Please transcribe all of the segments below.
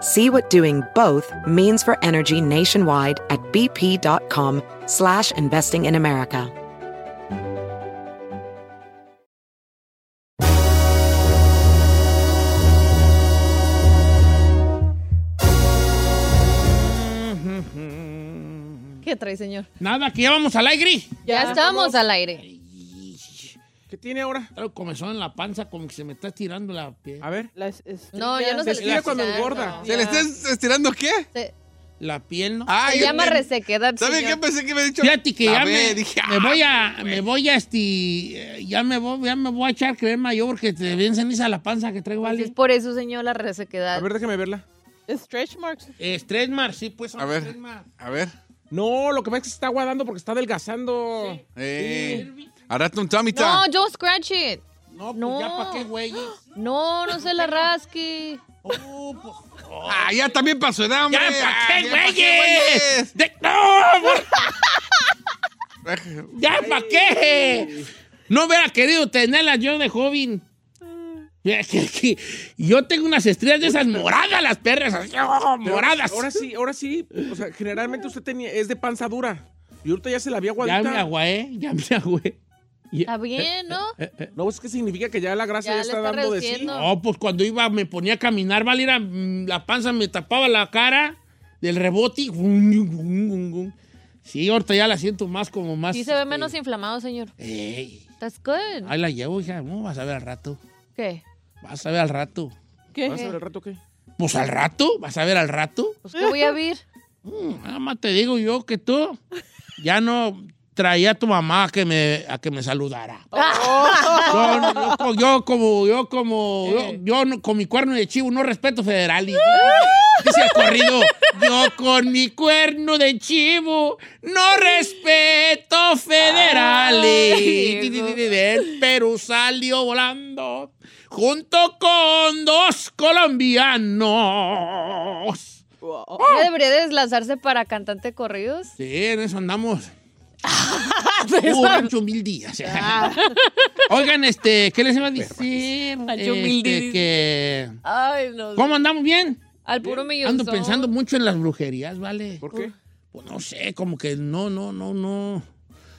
See what doing both means for energy nationwide at bp.com slash investing in America. ¿Qué trae, señor? Nada, que ya vamos al aire. Ya, estamos al aire. ¿Qué tiene ahora? Traigo comezón en la panza, como que se me está estirando la piel. A ver. No, ya no Se se, estira le cuando engorda. ¿Se le está estirando qué? Se, La piel, ¿no? Ah, se llama te- resequedad, ¿Sabe señor. qué pensé que me ha dicho? Fíjate que ya me, dije, me ah, voy a, me voy a, este, ya me voy, ya me voy a echar crema yo porque te ven ceniza la panza que traigo, Pues ¿vale? es por eso, señor, la resequedad. A ver, déjame verla. Stretch marks. Eh, Stretch marks, sí, pues. A ver. A ver. No, lo que pasa es que se está aguadando porque está adelgazando. Eh, al rato un tummy No, yo scratch it. No, pues No. ya para qué, güey. No, no se la rasque. Oh, pues, oh. Ah, ya también pasó edad, hombre. ¡Ya para Ah, qué, ya pa' güeyes! De- ¡No! ¡Ya para qué! No hubiera querido tenerla yo de joven. Ya Yo tengo unas estrellas de esas moradas, las perras, así, oh, moradas. Ahora sí, ahora sí. O sea, generalmente usted tenía, es de panza dura. Y ahorita ya se la había Ya aguadita. me agué, ya me agué. Está bien, ¿no? No, es que significa que ya la grasa Ya ya, está está dando de sí. reduciendo. No, pues cuando iba, me ponía a caminar, ¿vale? Era, mm, la panza me tapaba la cara del rebote. Sí, ahorita ya la siento más como más. Sí se ve este, menos inflamado, señor. ey, That's good. ahí la llevo, hija. No, vas a ver al rato. ¿Qué? Vas a ver al rato. ¿Qué? ¿Vas a ver el rato qué? Pues al rato, vas a ver al rato. Pues qué voy a ver. Mm, Nada más te digo yo que tú ya no traía a tu mamá a que me, a que me saludara. Yo, no- yo, yo como, yo como, yo, yo con mi cuerno de chivo no respeto federal. Y, dice el corrido, yo con mi cuerno de chivo no respeto federal. Pero salió volando junto con dos colombianos. ¿No debería de lanzarse para cantante corridos? Sí, en eso andamos. Rancho mil días. Oigan, este, ¿qué les iba a decir? Rancho mil Este, días. que... Ay, no. ¿Cómo andamos bien? Al puro millón. Ando pensando mucho en las brujerías, ¿vale? ¿Por qué? Pues no sé, como que no, no, no, no.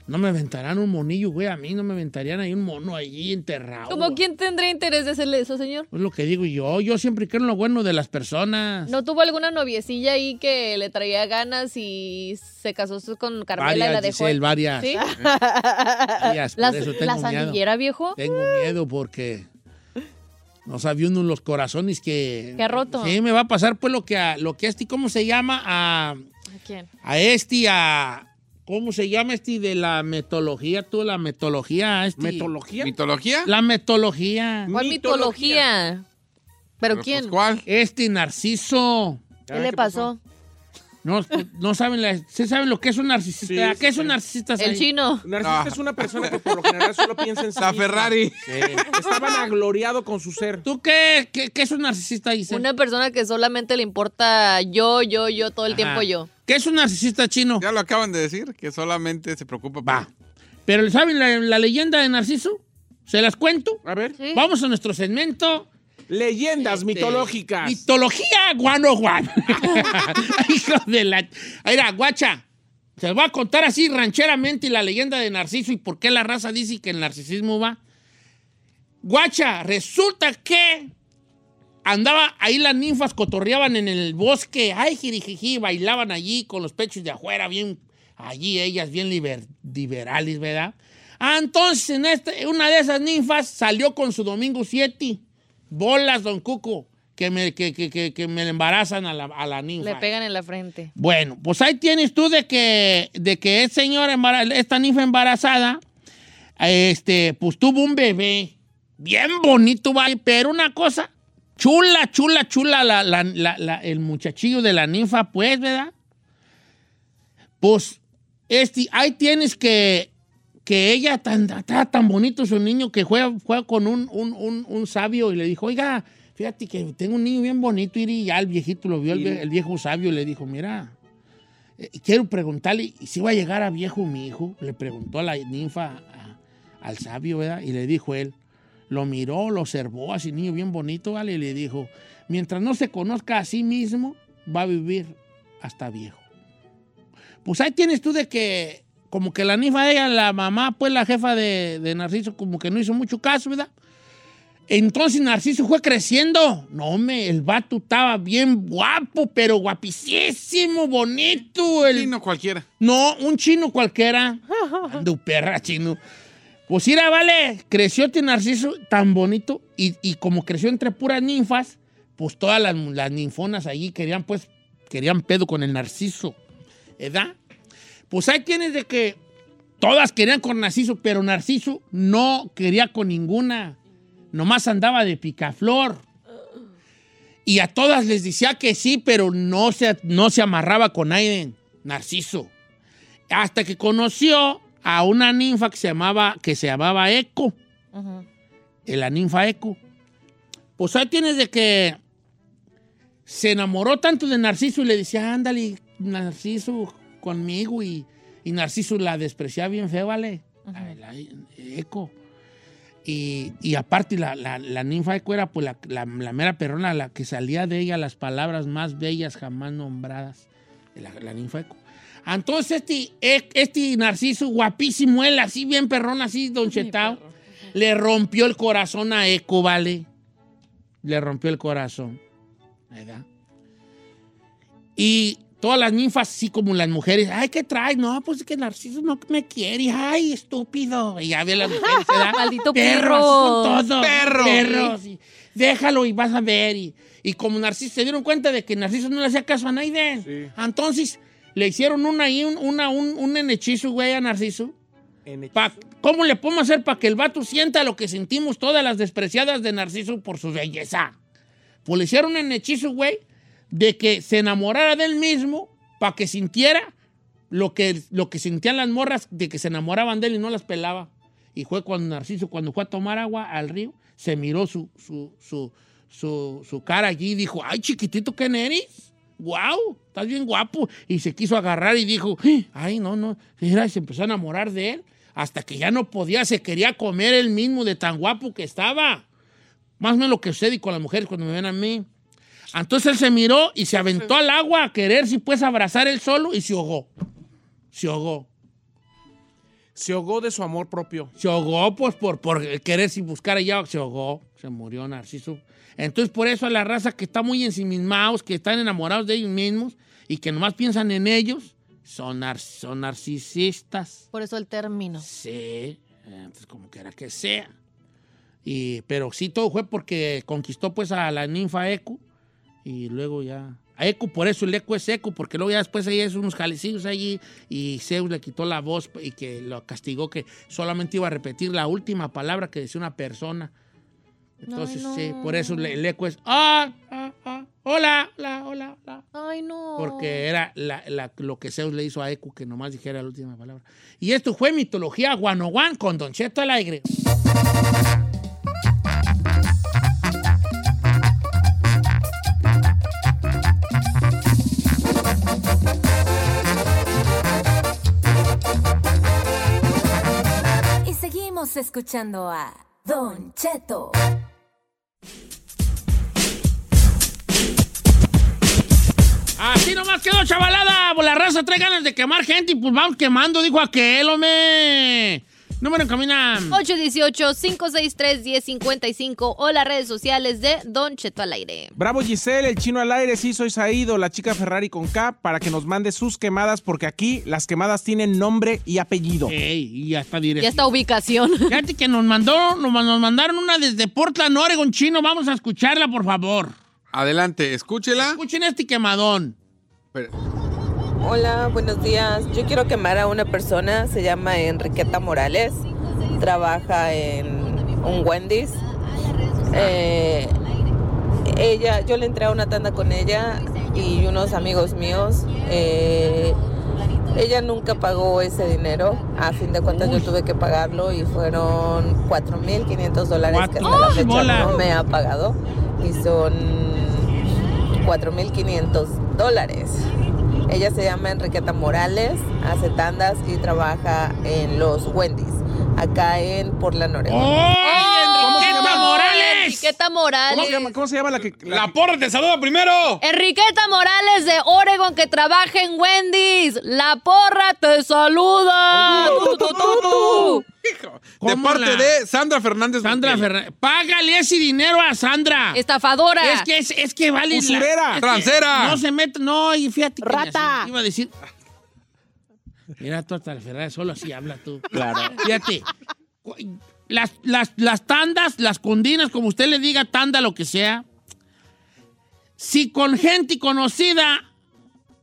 No me aventarán un monillo, güey. A mí no me aventarían ahí un mono allí enterrado. ¿Cómo quién tendría interés de hacerle eso, señor? Es lo que digo yo. Yo siempre quiero lo bueno de las personas. ¿No tuvo alguna noviecilla ahí que le traía ganas y se casó con Carmela y la dejó? Giselle, varias. ¿Sí? varias, por ¿La, eso la tengo miedo. sandillera, viejo? Tengo miedo porque no sabía uno los corazones que... Que ha roto. Sí, me va a pasar pues lo que a, lo que a este, ¿cómo se llama? A, ¿A quién? a este, a... ¿Cómo se llama este de la metodología? Tú, la metodología. Este, ¿Metología? ¿Mitología? La metodología. ¿Cuál mitología? ¿Pero Pero, quién? pues, ¿Cuál? Este Narciso. ¿Qué le pasó? No, no saben, la, ¿sí saben lo que es un narcisista? Sí, ¿Qué es un narcisista? El chino. Narcisista Ah. es una persona que por lo general solo piensa en sí La. Ferrari. Está vanagloriado con su ser. ¿Tú qué, qué, qué es un narcisista, Giselle? Una persona que solamente le importa yo, yo, yo, todo el Ajá. tiempo yo. ¿Qué es un narcisista chino? Ya lo acaban de decir, que solamente se preocupa. Va. Pero ¿saben la, la leyenda de Narciso? ¿Se las cuento? A ver. Sí. Vamos a nuestro segmento. Leyendas Este, mitológicas. Mitología guano guano. Hijo de la. Mira, guacha. Se los voy a contar así rancheramente la leyenda de Narciso y por qué la raza dice que el narcisismo va. Guacha, resulta que andaba ahí las ninfas cotorreaban en el bosque, ay, jirijiji, bailaban allí con los pechos de afuera, bien, allí ellas bien liber- liberales, ¿verdad? Ah, entonces, en este, una de esas ninfas salió con su Domingo 7. Bolas, don Cuco, que me, que, que, que, me embarazan a la, a la ninfa. Le pegan en la frente. Bueno, pues ahí tienes tú de que, de que es señora esta ninfa embarazada, este, pues tuvo un bebé. Bien bonito, pero una cosa, chula, chula, chula, la, la- la- la- el muchachillo de la ninfa, pues, ¿verdad? Pues, este, ahí tienes que, que ella tan, está tan bonito su niño que juega, juega con un, un- un- un sabio y le dijo, oiga, fíjate que tengo un niño bien bonito y ya el viejito lo vio, el, vie- el viejo sabio y le dijo, mira, eh, quiero preguntarle, ¿y si va a llegar a viejo mi hijo? Le preguntó a la ninfa a- al sabio, ¿verdad? Y le dijo él, lo miró, lo observó, así niño bien bonito, ¿vale? Y le dijo, mientras no se conozca a sí mismo, va a vivir hasta viejo. Pues ahí tienes tú de que, como que la ninfa, ella, la mamá, pues la jefa de, de Narciso, como que no hizo mucho caso, ¿verdad? Entonces Narciso fue creciendo. No, hombre, el vato estaba bien guapo, pero guapísimo, bonito. El... Sí, no cualquiera. No, un chino cualquiera. Ando perra chino. Pues mira, vale, creció este Narciso tan bonito y, y como creció entre puras ninfas, pues todas las, las ninfonas allí querían, pues, querían pedo con el Narciso. ¿Verdad? Pues ahí tienes de que todas querían con Narciso, pero Narciso no quería con ninguna. Nomás andaba de picaflor. Y a todas les decía que sí, pero no se, no se amarraba con nadie, Narciso. Hasta que conoció a una ninfa que se llamaba, que se llamaba Eco. La ninfa Eco. Pues ahí tienes de que se enamoró tanto de Narciso y le decía, ándale, Narciso, conmigo. Y, y Narciso la despreciaba bien feo, ¿vale? La Eco. Y, y aparte la, la- la ninfa Eco era pues la, mera perrona, la que salía de ella las palabras más bellas jamás nombradas. La, la ninfa Eco. Entonces este, e- este Narciso, guapísimo él, así bien perrón, así don Chetao, le rompió el corazón a Eco, ¿vale? Le rompió el corazón. ¿Verdad? Y todas las ninfas, así como las mujeres, ay, ¿qué traes? No, pues es que Narciso no me quiere. Ay, estúpido. Y ya ve las mujeres, ¿verdad? Maldito Perros, perro. son todos. Perro. Perros. Y déjalo y vas a ver. Y, y como Narciso, se dieron cuenta de que Narciso no le hacía caso a nadie. Sí. Entonces, le hicieron una, ahí, un, una, un, un hechizo, güey, a Narciso. Pa- ¿Cómo le podemos hacer para que el vato sienta lo que sentimos todas las despreciadas de Narciso por su belleza? Pues le hicieron un hechizo, güey, de que se enamorara de él mismo para que sintiera lo que, lo que sentían las morras de que se enamoraban de él y no las pelaba. Y fue cuando Narciso, cuando fue a tomar agua al río, se miró su, su, su, su, cara allí y dijo, ay, chiquitito, ¿quién eres? ¡Wow! Estás bien guapo. Y se quiso agarrar y dijo, ay, no, no. Y se empezó a enamorar de él hasta que ya no podía, se quería comer él mismo de tan guapo que estaba. Más o menos lo que sucede con las mujeres cuando me ven a mí. Entonces él se miró y se aventó al agua a querer, si puedes abrazar él solo y se ahogó. Se ahogó. Se ahogó de su amor propio. Se ahogó, pues, por, por querer si buscar allá, se ahogó, se murió Narciso. Entonces, por eso a la raza que está muy ensimismados, que están enamorados de ellos mismos y que nomás piensan en ellos, son, nar- son narcisistas. Por eso el término. Sí, entonces como quiera que sea. Y, pero sí, todo fue porque conquistó pues a la ninfa Eco y luego ya... A Eco, por eso el Eco es Eco, porque luego ya después ella hizo unos jalecillos allí y Zeus le quitó la voz y que lo castigó que solamente iba a repetir la última palabra que decía una persona. Entonces, Ay, sí, por eso el Eco es... Ah, ah, ah, hola, hola, hola, hola. Ay, no. Porque era la- la- lo que Zeus le hizo a Eco, que nomás dijera la última palabra. Y esto fue Mitología One con Don Cheto al aire. Escuchando a Don Cheto. Así nomás quedó, chavalada. Pues la raza trae ganas de quemar gente y pues vamos quemando, dijo aquel, hombre. Número en camina. 818-563-1055 o las redes sociales de Don Cheto al aire. Bravo Giselle, el chino al aire, sí soy Saído, la chica Ferrari con K, para que nos mande sus quemadas, porque aquí las quemadas tienen nombre y apellido. Ey, y ya está Ya directo. está ubicación. Fíjate que nos mandó, nos, nos mandaron una desde Portland, Oregon, chino. Vamos a escucharla, por favor. Adelante, escúchela. Escuchen este quemadón. Pero- Hola, buenos días. Yo quiero quemar a una persona, se llama Enriqueta Morales, trabaja en un Wendy's. Eh, ella, yo le entré a una tanda con ella y unos amigos míos. Eh, ella nunca pagó ese dinero, a fin de cuentas yo tuve que pagarlo y fueron 4.500 dólares que hasta la ¡Ay, fecha bola! no me ha pagado y son 4.500 dólares. Ella se llama Enriqueta Morales, hace tandas y trabaja en los Wendy's, acá en Portland, Oregon. ¡Oh! ¿Cómo se ¡Enriqueta? Morales! Enriqueta Morales. ¿Cómo se llama, cómo se llama la que... la La porra te saluda primero. Enriqueta Morales de Oregon que trabaja en Wendy's. La porra te saluda. Tu, tu, tu. Hijo, De ¿Cómo parte la- de Sandra Fernández. Sandra. Fernández. Págale ese dinero a Sandra. Estafadora. Es que, es, es que vale. la- Usurera. que Transera. No se mete. No, y fíjate. que Rata. Iba a decir. Mira, tú hasta la Ferrari, solo así habla tú. Claro. Fíjate. Las, las, las tandas, las condinas, como usted le diga, tanda, lo que sea. Si con gente conocida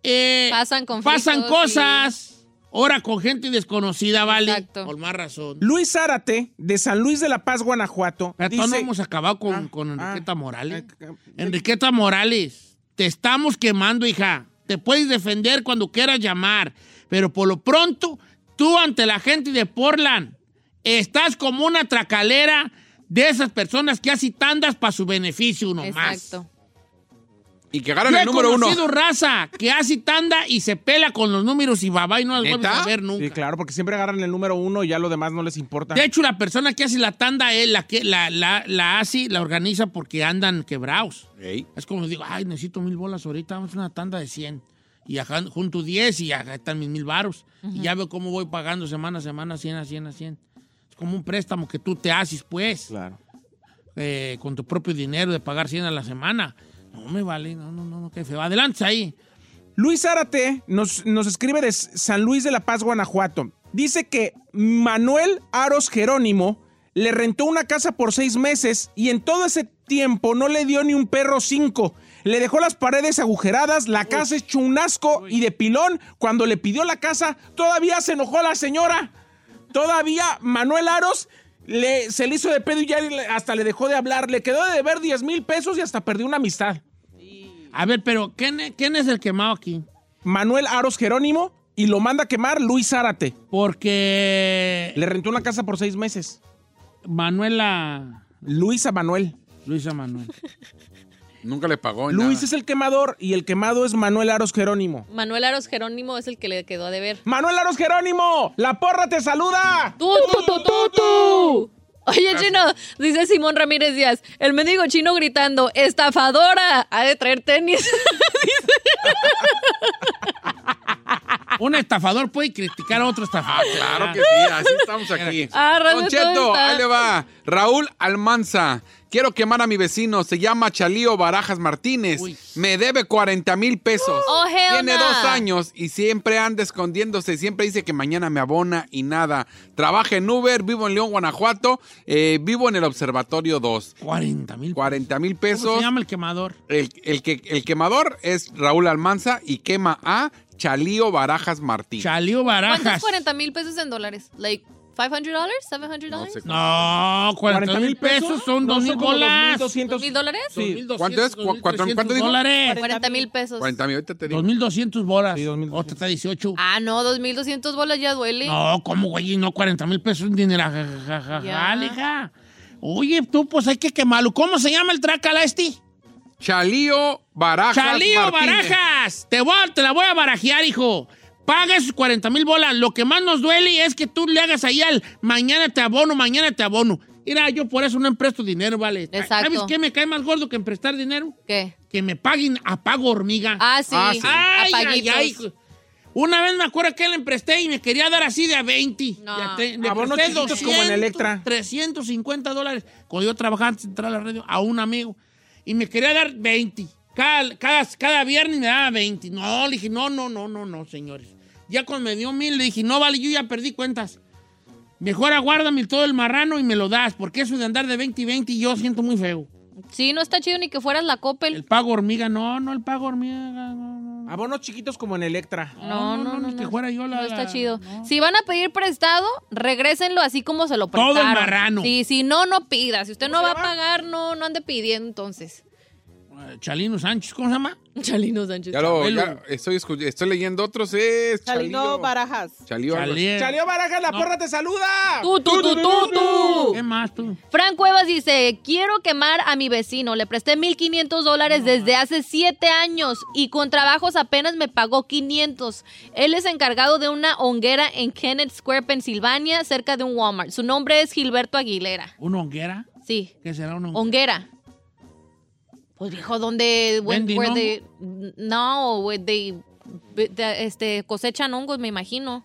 eh, Pasan conflictos, pasan sí. cosas, ahora con gente desconocida, vale. Exacto. Por más razón. Luis Zárate, de San Luis de la Paz, Guanajuato, Pero dice... no hemos acabado con, Ah, con ah, Enriqueta Morales. ah, ah, Enriqueta Morales, te estamos quemando, hija. Te puedes defender cuando quieras llamar. Pero por lo pronto, tú ante la gente de Portland, estás como una tracalera de esas personas que hacen tandas para su beneficio nomás. Exacto. Y que agarran Yo he el número uno. conocido raza que hace tanda y se pela con los números y babá y no las vuelves ¿Neta? a ver nunca. Sí, claro, porque siempre agarran el número uno y ya lo demás no les importa. De hecho, la persona que hace la tanda es la que la, la, la hace, la organiza porque andan quebrados. Ey. Es como digo, ay, necesito mil bolas ahorita, vamos a una tanda de 100. Y acá junto 10 y acá están mis mil varos. Y ya veo cómo voy pagando semana a semana, 100 a 100 a 100. Es como un préstamo que tú te haces, pues, Claro. eh, con tu propio dinero de pagar 100 a la semana. No me vale, no, no, no, no, qué feo. Adelante ahí. Luis Zárate nos, nos escribe de San Luis de la Paz, Guanajuato. Dice que Manuel Aros Jerónimo le rentó una casa por seis meses y en todo ese tiempo no le dio ni un perro cinco. Le dejó las paredes agujeradas, la casa hecho un asco y de pilón. Cuando le pidió la casa, todavía se enojó la señora. Todavía Manuel Aros le, se le hizo de pedo y ya hasta le dejó de hablar. Le quedó de deber 10 mil pesos y hasta perdió una amistad. A ver, pero ¿quién, es- quién es el quemado aquí? Manuel Aros Jerónimo y lo manda a quemar Luis Zárate. Porque Le rentó una casa por seis meses. Manuela... Luisa Manuel. Luisa Manuel. Nunca le pagó. Luis nada. es el quemador y el quemado es Manuel Aros Jerónimo. Manuel Aros Jerónimo es el que le quedó a deber. ¡Manuel Aros Jerónimo! ¡La porra te saluda! ¡Tú, tú, tú, tú, tú! Oye, Chino, dice Simón Ramírez Díaz, el mendigo chino gritando, ¡estafadora! Ha de traer tenis. Un estafador puede criticar a otro estafador. Claro que sí, así estamos aquí. Ah, Don ¿cómo Cheto, ahí le va. Raúl Almanza. Quiero quemar a mi vecino. Se llama Chalío Barajas Martínez. Uy. Me debe 40 mil pesos. Oh, hell Tiene nah. dos años y siempre anda escondiéndose. Siempre dice que mañana me abona y nada. Trabaja en Uber, vivo en León, Guanajuato. eh, vivo en el Observatorio 2. 40 mil 40 mil ¿Cómo pesos. se llama el quemador? El, el que, el quemador es Raúl Almanza y quema a Chalío Barajas Martínez. Chalío ¿Cuántos Barajas. 40 mil pesos en dólares? Like, $500? $700? No sé. No, 40 mil pesos son No, 2 mil bolas. 2.200. ¿Mil dólares? Sí. ¿Cuánto es? ¿Cu- cuatro- cuánto dijo? dólares? 40 mil pesos. 40 mil, ahorita te digo. 2.200 bolas. Sí, 2,200. Otra está 18. Ah, no, 2.200 bolas ya duele. No, ¿cómo, güey? No, 40 mil pesos es un dinero. Ja, ja, ja, ja, Ya. hija. Oye, tú, pues hay que quemarlo. ¿Cómo se llama el trácala este? Chalío Barajas Chalío Martínez. Barajas. Te, voy te la voy a barajear, hijo. Paga esos 40 mil bolas. Lo que más nos duele es que tú le hagas ahí al mañana te abono, mañana te abono. Mira, yo por eso no empresto dinero, ¿vale? Exacto. ¿Sabes qué me cae más gordo que emprestar dinero? ¿Qué? Que me paguen a pago hormiga. Ah, sí. Ah, sí. Ay, ay, ay. Una vez me acuerdo que le empresté y me quería dar así de a 20. No. Ya te- le presté chiquitos como en Electra. 350 dólares. Cuando yo trabajaba antes de entrar a la radio, a un amigo. Y me quería dar 20. Cada, cada, cada viernes me daba 20. No, le dije, no, no, no, no, no, señores. Ya cuando me dio mil, le dije, no vale, yo ya perdí cuentas. Mejor aguárdame todo el marrano y me lo das, porque eso de andar de 20 y 20 yo siento muy feo. Sí, no está chido ni que fueras la Coppel. El pago hormiga, no, no, el pago hormiga, no, no. Abonos chiquitos como en Electra. No, no, no. ni que no. fuera yo la. No está chido. no. Si van a pedir prestado, regrésenlo así como se lo Todo el prestaron. marrano. Sí, si no, no pida. Si usted no ¿Cómo va se a pagar, no, no ande pidiendo entonces. Eh, Chalino Sánchez, ¿cómo se llama? Chalino Sánchez. Ya lo, ya estoy, estoy leyendo otros, es Chalino Chalío. Barajas. Chalío. Salió Barajas, la porra te saluda. Tú, tú, tú, tú, tú. ¿Qué más tú? Fran Cuevas dice, quiero quemar a mi vecino. Le presté 1.500 dólares desde hace 7 años y con trabajos apenas me pagó 500. Él es encargado de una honguera en Kennett Square, Pensilvania, cerca de un Walmart. Su nombre es Gilberto Aguilera. ¿Una honguera? Sí, ¿Qué será una honguera? honguera. Pues viejo, donde when- ¿Venden where they- no, where they- de- este cosechan hongos, me imagino.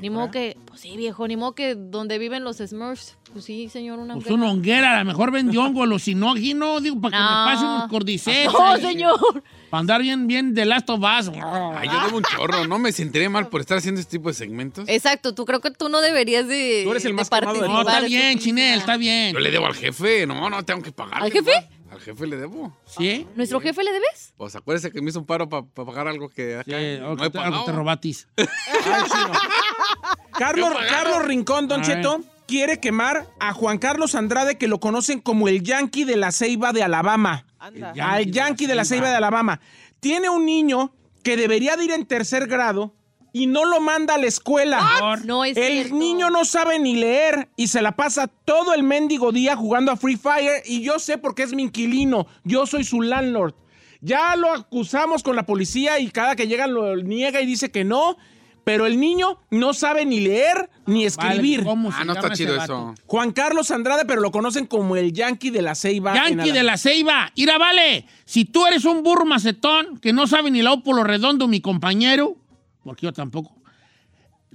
ni modo que, pues sí, viejo, ni modo que donde viven los Smurfs. Pues sí, señor, una Pues honguera. una honguera, a lo mejor vendió hongo, los sinóginos, digo, para que No. me pasen unos cordyceps. No, ahí, señor. Para andar bien, bien de Last of Us. Ay, yo debo un chorro, ¿no? Me sentiré mal por estar haciendo este tipo de segmentos. Exacto, tú creo que tú no deberías de. Tú eres el más participar No, está en bien, Chinel, está bien. Yo le debo al jefe, no, no, tengo que pagar. ¿Al jefe? Al jefe le debo. ¿Sí? ¿Nuestro jefe le debes? Pues acuérdese que me hizo un paro para pagar algo que acá Sí, no algo he te- algo pagado. te robatis. Carlos, Yo pagado. Carlos Rincón, Don Cheto, quiere quemar a Juan Carlos Andrade, que lo conocen como el Yankee de la Ceiba de Alabama. Anda. Ya. Al Yankee de la Ceiba de Alabama. Tiene un niño que debería de ir en tercer grado y no lo manda a la escuela. No es El cierto. niño no sabe ni leer y se la pasa todo el mendigo día jugando a Free Fire y yo sé porque es mi inquilino, yo soy su landlord. Ya lo acusamos con la policía y cada que llega lo niega y dice que no, pero el niño no sabe ni leer ni escribir. Vale, ¿cómo se Ah, no está ese chido vato? eso. Juan Carlos Andrade, pero lo conocen como el Yankee de la Ceiba. Yankee de la Ceiba. Ira, vale. Si tú eres un burro macetón que no sabe ni la por lo redondo, mi compañero, porque yo tampoco.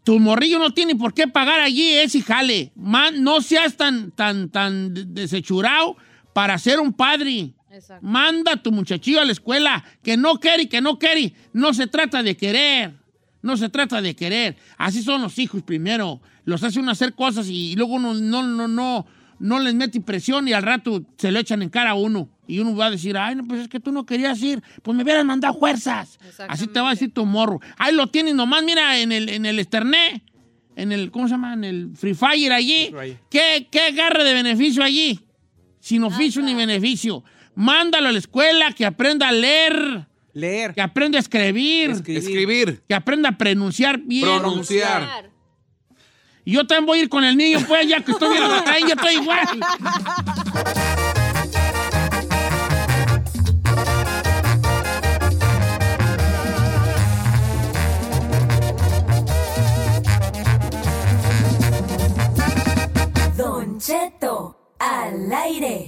Tu morrillo no tiene por qué pagar allí ese jale. Man, no seas tan, tan, tan de- desechurado para ser un padre. Exacto. Manda a tu muchachillo a la escuela, que no quiere, que no quiere. No se trata de querer. No se trata de querer. Así son los hijos primero. Los hace uno hacer cosas y luego uno no, no, no, no les mete presión y al rato se lo echan en cara a uno. Y uno va a decir, ay, no, pues es que tú no querías ir. Pues me hubieran mandado fuerzas. Así te va a decir tu morro. Ahí lo tienes nomás, mira, en el, en el Ethernet, en el, ¿cómo se llama? En el Free Fire allí. ¿Qué, qué agarre de beneficio allí? Sin oficio ni beneficio. Mándalo a la escuela, que aprenda a leer, Leer. que aprenda a escribir, Escribir. Escribir. que aprenda a pronunciar bien. Pronunciar. Y yo también voy a ir con el niño, pues, ya que estoy viendo la traen, yo estoy igual. Don Cheto al aire.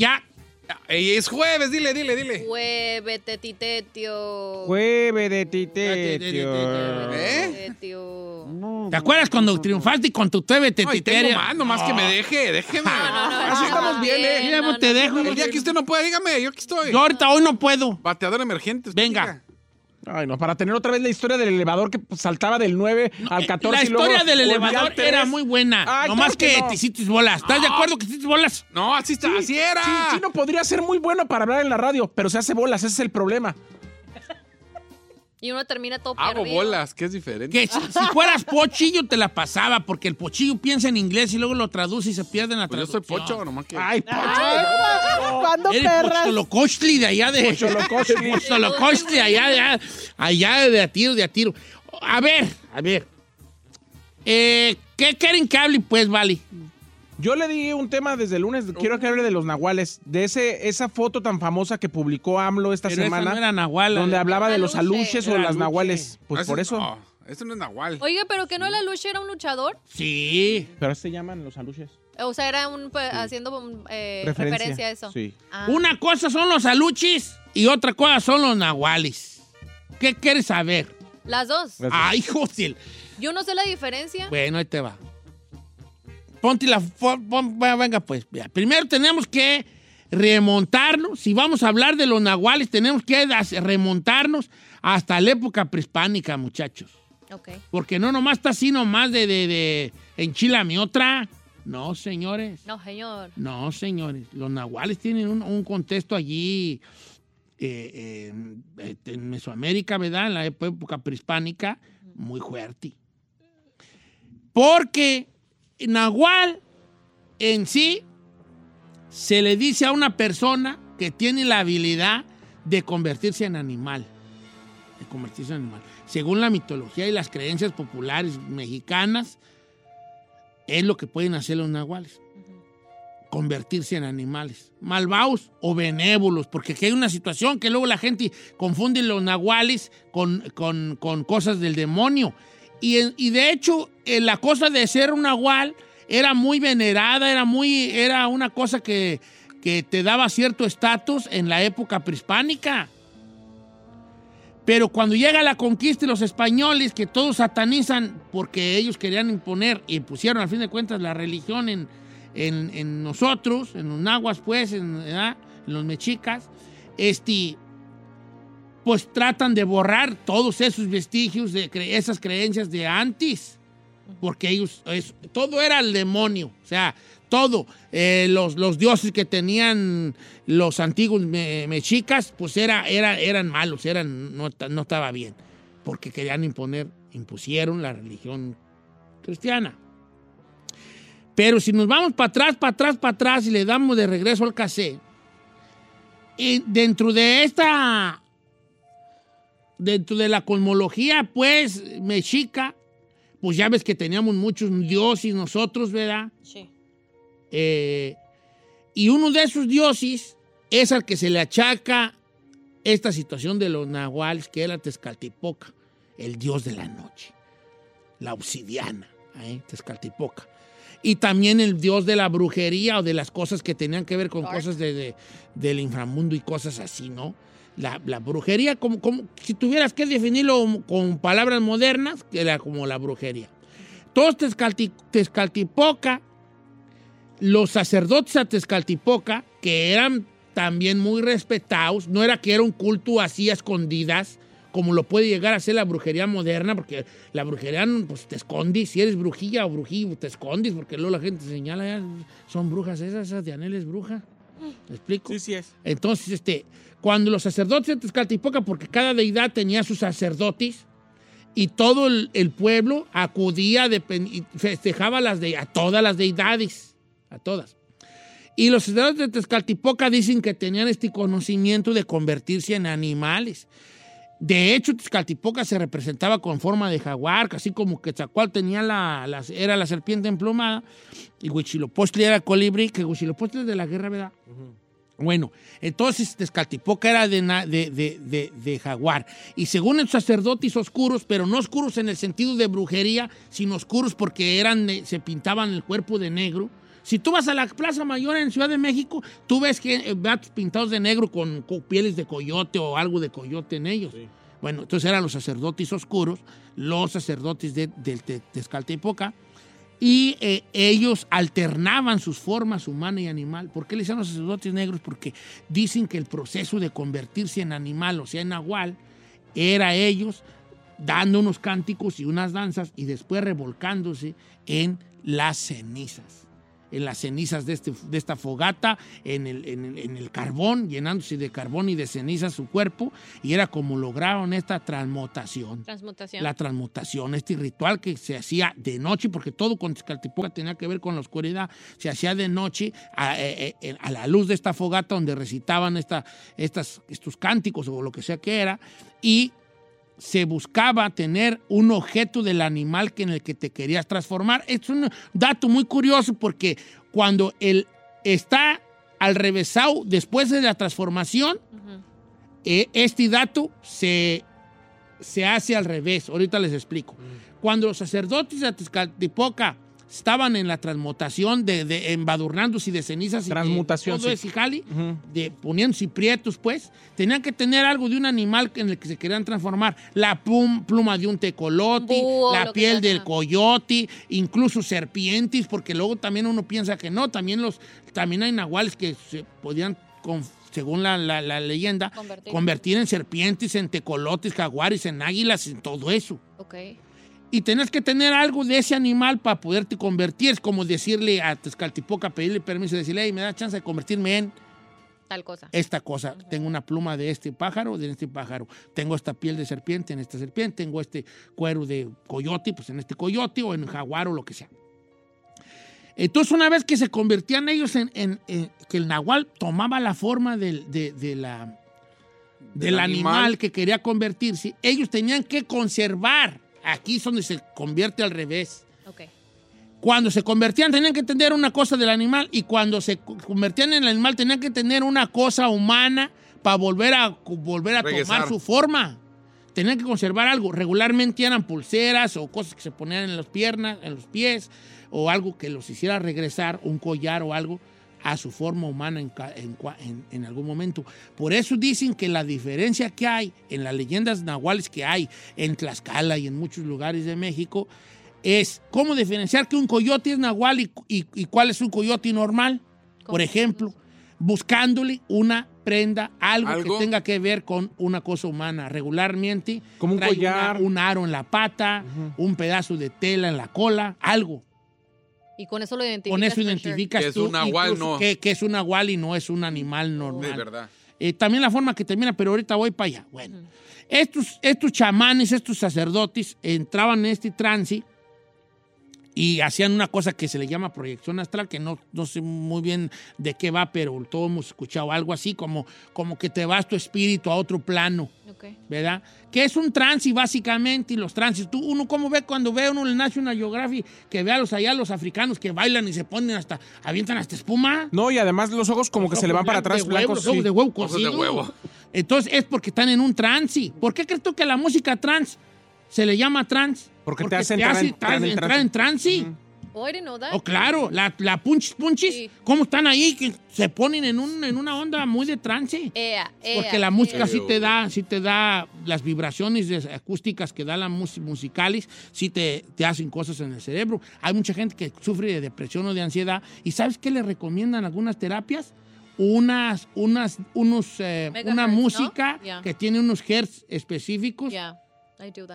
Ya. Ey, es jueves, dile, dile, dile. Huevete, titetio. Jueve de titetio. ¿Eh? ¿Te acuerdas cuando triunfaste con tu TV tengo tetiteria? más, nomás que me deje, déjeme. Así estamos bien, ¿eh? Te dejo. El día que usted no pueda, dígame, yo aquí estoy. Yo ahorita hoy no puedo. Bateador emergente. Venga. Ay, no, para tener otra vez la historia del elevador que saltaba del 9 al 14 La y luego historia del elevador al 3. era muy buena. Ay, Nomás claro que que no. bolas. ¿Estás de acuerdo que te hiciste bolas? No, así está, así era. Sí, Chino podría ser muy bueno para hablar en la radio, pero se hace bolas, ese es el problema. Y uno termina todo Hago perdido. bolas, que es diferente. Que si, si fueras pochillo te la pasaba, porque el pochillo piensa en inglés y luego lo traduce y se pierde en la Pues yo soy pocho, nomás que. Ay, ¿Cuándo Eres perras? pocholocochtli de allá de... Pocholocochtli. Pocholocochtli allá de... Allá de a tiro, de a tiro. A ver, a ver. Eh, ¿Qué quieren que hable? Pues, vale. Yo le di un tema desde el lunes, quiero que hable de los nahuales, de ese esa foto tan famosa que publicó AMLO esta Pero esa semana, no era nahual. donde hablaba de los Aluche. aluches o Era las aluche. nahuales. Pues ese- por eso. No, eso no es Nahual. Oiga, pero que no la lucha era un luchador. Sí. Pero se llaman los aluches. O sea, era un pe- haciendo um, eh, referencia. a eso. Sí. Ah. Una cosa son los aluchis y otra cosa son los nahuales. ¿Qué quieres saber? Las dos. Ay, José. Yo no sé la diferencia. Bueno, ahí te va. Ponte la... pon- venga, pues. Mira, Primero tenemos que remontarnos. Si vamos a hablar de los nahuales, tenemos que remontarnos hasta la época prehispánica, muchachos. Ok. Porque no nomás está así nomás de, de, de enchilame otra. No, señores. No, señor. No, señores. Los nahuales tienen un, un contexto allí eh, eh, en Mesoamérica, ¿verdad? En la época prehispánica, muy fuerte. Porque nahual en sí se le dice a una persona que tiene la habilidad de convertirse en animal. De convertirse en animal. Según la mitología y las creencias populares mexicanas, es lo que pueden hacer los nahuales convertirse en animales, malvados o benévolos, porque aquí hay una situación que luego la gente confunde los nahuales con, con- con cosas del demonio. Y, y de hecho, eh, la cosa de ser un nahual era muy venerada, era, muy, era una cosa que, que te daba cierto estatus en la época prehispánica. Pero cuando llega la conquista y los españoles, que todos satanizan porque ellos querían imponer y pusieron al fin de cuentas la religión en, en, en nosotros, en los nahuas, pues, en, los mexicas, este, pues tratan de borrar todos esos vestigios de esas creencias de antes, porque ellos, todo era el demonio, o sea, todo, eh, los, los dioses que tenían los antiguos me- mexicas, pues era, era, eran malos, eran, no, no estaba bien, porque querían imponer, impusieron la religión cristiana. Pero si nos vamos para atrás, para atrás, para atrás y le damos de regreso al cassette, y dentro de esta, dentro de la cosmología, pues, mexica, pues ya ves que teníamos muchos dioses nosotros, ¿verdad? Sí. Eh, y uno de esos dioses es al que se le achaca esta situación de los nahuales, que era Tezcaltipoca, el dios de la noche, la obsidiana, ¿eh? Tezcaltipoca. Y también el dios de la brujería o de las cosas que tenían que ver con cosas de- de- del inframundo y cosas así, ¿no? La, la brujería, como, como si tuvieras que definirlo con palabras modernas, era como la brujería. Todos Tezcalti- Tezcaltipoca los sacerdotes a Tezcaltipoca, que eran también muy respetados, no era que era un culto así a escondidas, como lo puede llegar a ser la brujería moderna, porque la brujería, pues te escondes, si eres brujilla o brujillo, te escondes, porque luego la gente señala, "Ya, son brujas esas, esas de Anel es bruja. ¿Me explico? Sí, sí es. Entonces, este, cuando los sacerdotes de Tezcaltipoca, porque cada deidad tenía sus sacerdotes, y todo el, el pueblo acudía y festejaba las de, a todas las deidades, a todas. Y los sacerdotes de Tezcaltipoca dicen que tenían este conocimiento de convertirse en animales. De hecho, Tezcatlipoca se representaba con forma de jaguar, así como Quetzalcóatl tenía la, la- era la serpiente emplumada y Huitzilopochtli era colibrí, que Huitzilopochtli es de la guerra, ¿verdad? Bueno, entonces Tezcatlipoca era de, na- de, de- de- de jaguar. Y según los sacerdotes oscuros, pero no oscuros en el sentido de brujería, sino oscuros porque eran, se pintaban el cuerpo de negro. Si tú vas a la Plaza Mayor en Ciudad de México, tú ves que eh, gatos pintados de negro con, con pieles de coyote o algo de coyote en ellos. Bueno, entonces eran los sacerdotes oscuros, los sacerdotes de, del Te- Tezcatlipoca, y eh, ellos alternaban sus formas humana y animal. ¿Por qué le decían los sacerdotes negros? Porque dicen que el proceso de convertirse en animal, o sea, en nahual, era ellos dando unos cánticos y unas danzas y después revolcándose en las cenizas. En las cenizas de, este, de esta fogata, en el, en el- en el carbón, llenándose de carbón y de cenizas su cuerpo, y era como lograron esta transmutación Transmutación. la transmutación, este ritual que se hacía de noche, porque todo con Tezcatlipoca tenía que ver con la oscuridad, se hacía de noche a, eh, eh, a la luz de esta fogata donde recitaban esta, estas, estos cánticos o lo que sea que era, y se buscaba tener un objeto del animal que en el que te querías transformar. Es un dato muy curioso porque cuando él está al revésado después de la transformación, eh, este dato se, se hace al revés. Ahorita les explico. Cuando los sacerdotes de Tezcatlipoca estaban en la transmutación de, de embadurnándose de cenizas y de todo sí. ese jali, Ujú. de poniéndose prietos, pues, tenían que tener algo de un animal en el que se querían transformar. La plum- pluma de un tecolote, Búho, la piel del coyote, incluso serpientes, porque luego también uno piensa que no, también, los, también hay nahuales que se podían, con- según la, la- la leyenda, Convertir. convertir en serpientes, en tecolotes, jaguares, en águilas, en todo eso. Ok. Y tenés que tener algo de ese animal para poderte convertir. Es como decirle a Tezcatlipoca, pedirle permiso, decirle, hey, me da chance de convertirme en Tal cosa. esta cosa. Tengo una pluma de este pájaro, de este pájaro. Tengo esta piel de serpiente en esta serpiente. Tengo este cuero de coyote, pues en este coyote o en jaguar o lo que sea. Entonces, una vez que se convertían ellos en, en- en- que el nahual tomaba la forma del, de, de la, del, animal. animal. que quería convertirse, ellos tenían que conservar. Aquí es donde se convierte al revés. Ok. Cuando se convertían tenían que tener una cosa del animal y cuando se co- convertían en el animal tenían que tener una cosa humana para volver a, volver a tomar su forma. Tenían que conservar algo. Regularmente eran pulseras o cosas que se ponían en las piernas, en los pies, o algo que los hiciera regresar, un collar o algo, a su forma humana en, en cua- en- en algún momento. Por eso dicen que la diferencia que hay en las leyendas nahuales que hay en Tlaxcala y en muchos lugares de México es cómo diferenciar que un coyote es nahual y, y- y cuál es un coyote normal. Por ejemplo, buscándole una prenda, algo, ¿Algo? que tenga que ver con una cosa humana. Regularmente, Como un trae collar. una- un aro en la pata, un pedazo de tela en la cola, algo. Y con eso lo identificas. Con eso for sure. identificas Que es tú un nahual, no. que, que es un nahual y no es un animal normal. De verdad. Eh, también la forma que termina, pero ahorita voy para allá. Bueno, estos, estos chamanes, estos sacerdotes entraban en este trance y hacían una cosa que se le llama proyección astral, que no, no sé muy bien de qué va, pero todos hemos escuchado algo así, como, como que te vas tu espíritu a otro plano. Ok. ¿verdad? Que es un transi básicamente, y los transis, tú, uno como ve cuando ve uno en el National Geographic, que ve a los allá los africanos que bailan y se ponen hasta, avientan hasta espuma. No, y además los ojos como que se le van para Ojos atrás de huevo, blancos. los ojos sí. de huevo Ojos de cocido. huevo. Entonces es porque están en un transi. ¿Por qué crees tú que la música trans se le llama trans? Porque te hace entrar en- entrar, en entrar en transi. Oh, I didn't know that. Oh, claro, la, la punchis punchis, Sí. ¿cómo están ahí? Que se ponen en, un, en una onda muy de trance. Ea, ea, Porque la música ea. sí te da, sí te da las vibraciones acústicas que da la música musicales, sí te, te hacen cosas en el cerebro. Hay mucha gente que sufre de depresión o de ansiedad. ¿Y sabes qué le recomiendan algunas terapias? Unas, unas, unos, eh, una ¿no? música que tiene unos hertz específicos Yeah.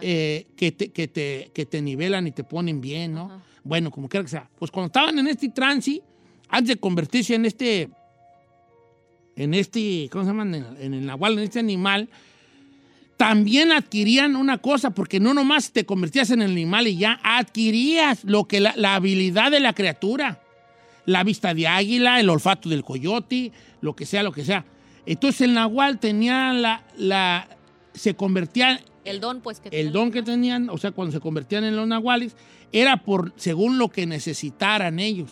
Eh, que, te, que, te, que te nivelan y te ponen bien, ¿no? Bueno, como quiera que sea. Pues cuando estaban en este trance, antes de convertirse en este, en este, ¿cómo se llama? En el, en el nahual, en este animal, también adquirían una cosa, porque no nomás te convertías en el animal y ya adquirías lo que la, la habilidad de la criatura. La vista de águila, el olfato del coyote, lo que sea, lo que sea. Entonces el nahual tenía la, la, se convertían, El don, pues, que el don que tenían, o sea, cuando se convertían en los nahuales, era por según lo que necesitaran ellos.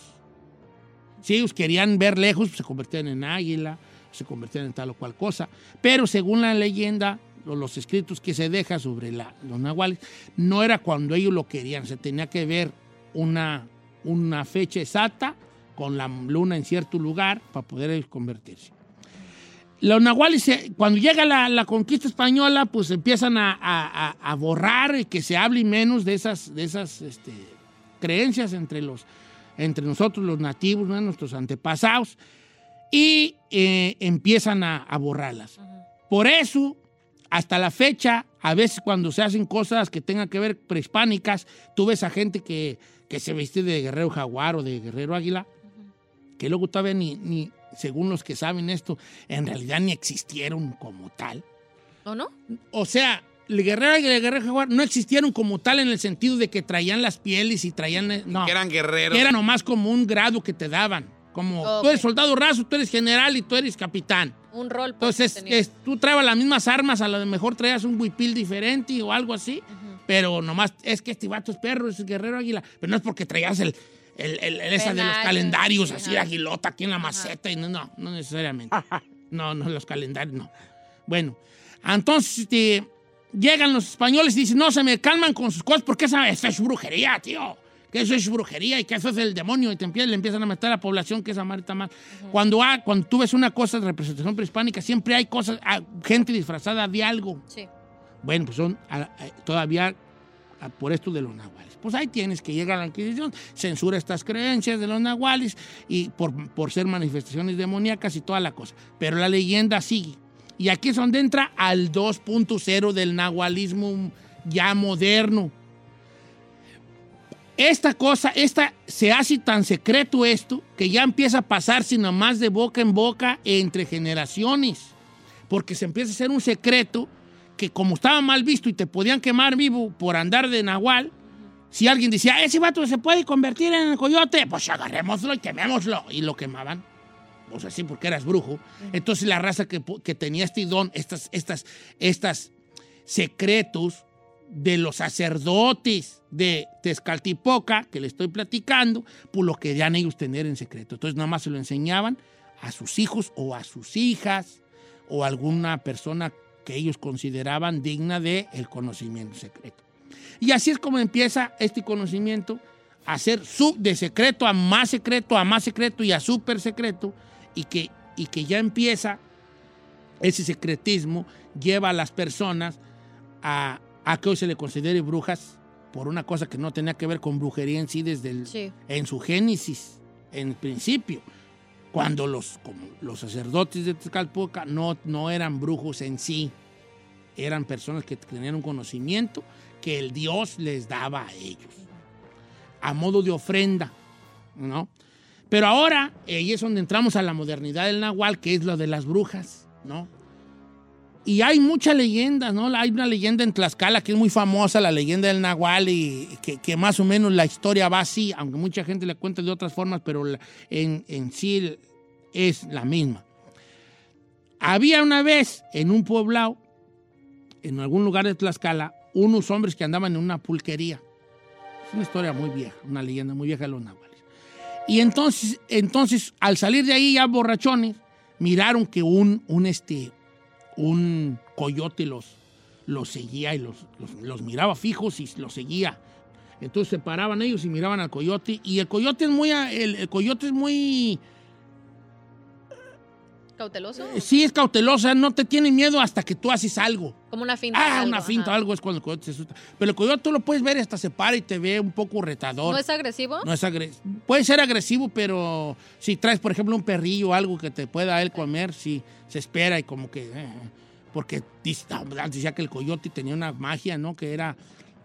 Si ellos querían ver lejos, pues, se convertían en águila, se convertían en tal o cual cosa. Pero según la leyenda, o los escritos que se deja sobre la- los nahuales, no era cuando ellos lo querían, se tenía que ver una, una fecha exacta con la luna en cierto lugar para poder ellos convertirse. Los nahuales, cuando llega la, la conquista española, pues empiezan a, a- a- a borrar y que se hable menos de esas, de esas este, creencias entre, los, entre nosotros, los nativos, ¿no? nuestros antepasados, y eh, empiezan a, a borrarlas. Por eso, hasta la fecha, a veces cuando se hacen cosas que tengan que ver prehispánicas, tú ves a gente que, que se viste de guerrero jaguar o de guerrero águila, que luego todavía ni, ni, según los que saben esto, en realidad ni existieron como tal. ¿O no? O sea, el guerrero águila y el guerrero jaguar no existieron como tal en el sentido de que traían las pieles y traían... eh, No, Que eran guerreros. que era nomás como un grado que te daban. Como tú eres soldado raso, tú eres general y tú eres capitán. Un rol. pues, Entonces, es- tú traebas las mismas armas, a lo mejor traías un huipil diferente o algo así, pero nomás es que este vato es perro, es guerrero águila, pero no es porque traías el, el, el- el esa de los calendarios, sí, así, ajá. aguilota aquí en la maceta, y no, no, no necesariamente. No, no, los calendarios, no. Bueno, entonces este, llegan los españoles y dicen, no, se me calman con sus cosas porque esa, esa es brujería, tío. Que eso es brujería y que eso es el demonio. Y te empie- le empiezan a meter a la población que esa madre está mal. cuando, ha- cuando tú ves una cosa de representación prehispánica, siempre hay cosas, ah, gente disfrazada de algo. Sí. Bueno, pues son ah, ah, todavía ah, por esto de los nahuales. Pues ahí tienes que llega la Inquisición, censura estas creencias de los nahuales y por, por ser manifestaciones demoníacas y toda la cosa. Pero la leyenda sigue. Y aquí es donde entra al 2.0 del nahualismo ya moderno. Esta cosa, esta, se hace tan secreto esto que ya empieza a pasar sino más de boca en boca entre generaciones. Porque se empieza a hacer un secreto que como estaba mal visto y te podían quemar vivo por andar de nahual, si alguien decía, ese vato se puede convertir en el coyote, pues agarrémoslo y quemémoslo. Y lo quemaban. Pues así porque eras brujo. Entonces la raza que, tenía este don, estas, estas, estas secretos de los sacerdotes de Tezcaltipoca, que le estoy platicando, pues lo querían ellos tener en secreto. Entonces nada más se lo enseñaban a sus hijos o a sus hijas o a alguna persona que ellos consideraban digna de el conocimiento secreto. Y así es como empieza este conocimiento a ser sub de secreto a más secreto, a más secreto y a súper secreto, y que, y que ya empieza ese secretismo, lleva a las personas a, a que hoy se le considere brujas por una cosa que no tenía que ver con brujería en sí desde el, Sí. en su génesis, en el principio, cuando los, como los sacerdotes de Tezcalpoca no, no eran brujos en sí, eran personas que tenían un conocimiento que el Dios les daba a ellos, a modo de ofrenda, ¿no? Pero ahora, eh, ahí es donde entramos a la modernidad del Nahual, que es lo de las brujas, ¿no? Y hay muchas leyendas, ¿no? Hay una leyenda en Tlaxcala que es muy famosa, la leyenda del Nahual, y que, que más o menos la historia va así, aunque mucha gente le cuenta de otras formas, pero la- en, en sí es la misma. Había una vez en un poblado, en algún lugar de Tlaxcala, unos hombres que andaban en una pulquería. Es una historia muy vieja, una leyenda muy vieja de los nahuales. Y entonces, entonces al salir de ahí ya borrachones, miraron que un, un, este, un coyote los, los seguía y los, los, miraba fijos y los seguía. Entonces se paraban ellos y miraban al coyote. Y el coyote es muy, el, el coyote es muy, ¿Cauteloso? sí es cautelosa, no te tiene miedo hasta que tú haces algo. Como una finta. Ah, algo, una finta ajá. algo es cuando el coyote se asusta. Pero el coyote tú lo puedes ver, hasta se para y te ve un poco retador. ¿No es agresivo? No es agres- Puede ser agresivo, pero si traes, por ejemplo, un perrillo o algo que te pueda él comer, sí, se espera y como que... eh, porque antes decía que el coyote tenía una magia, ¿no? Que era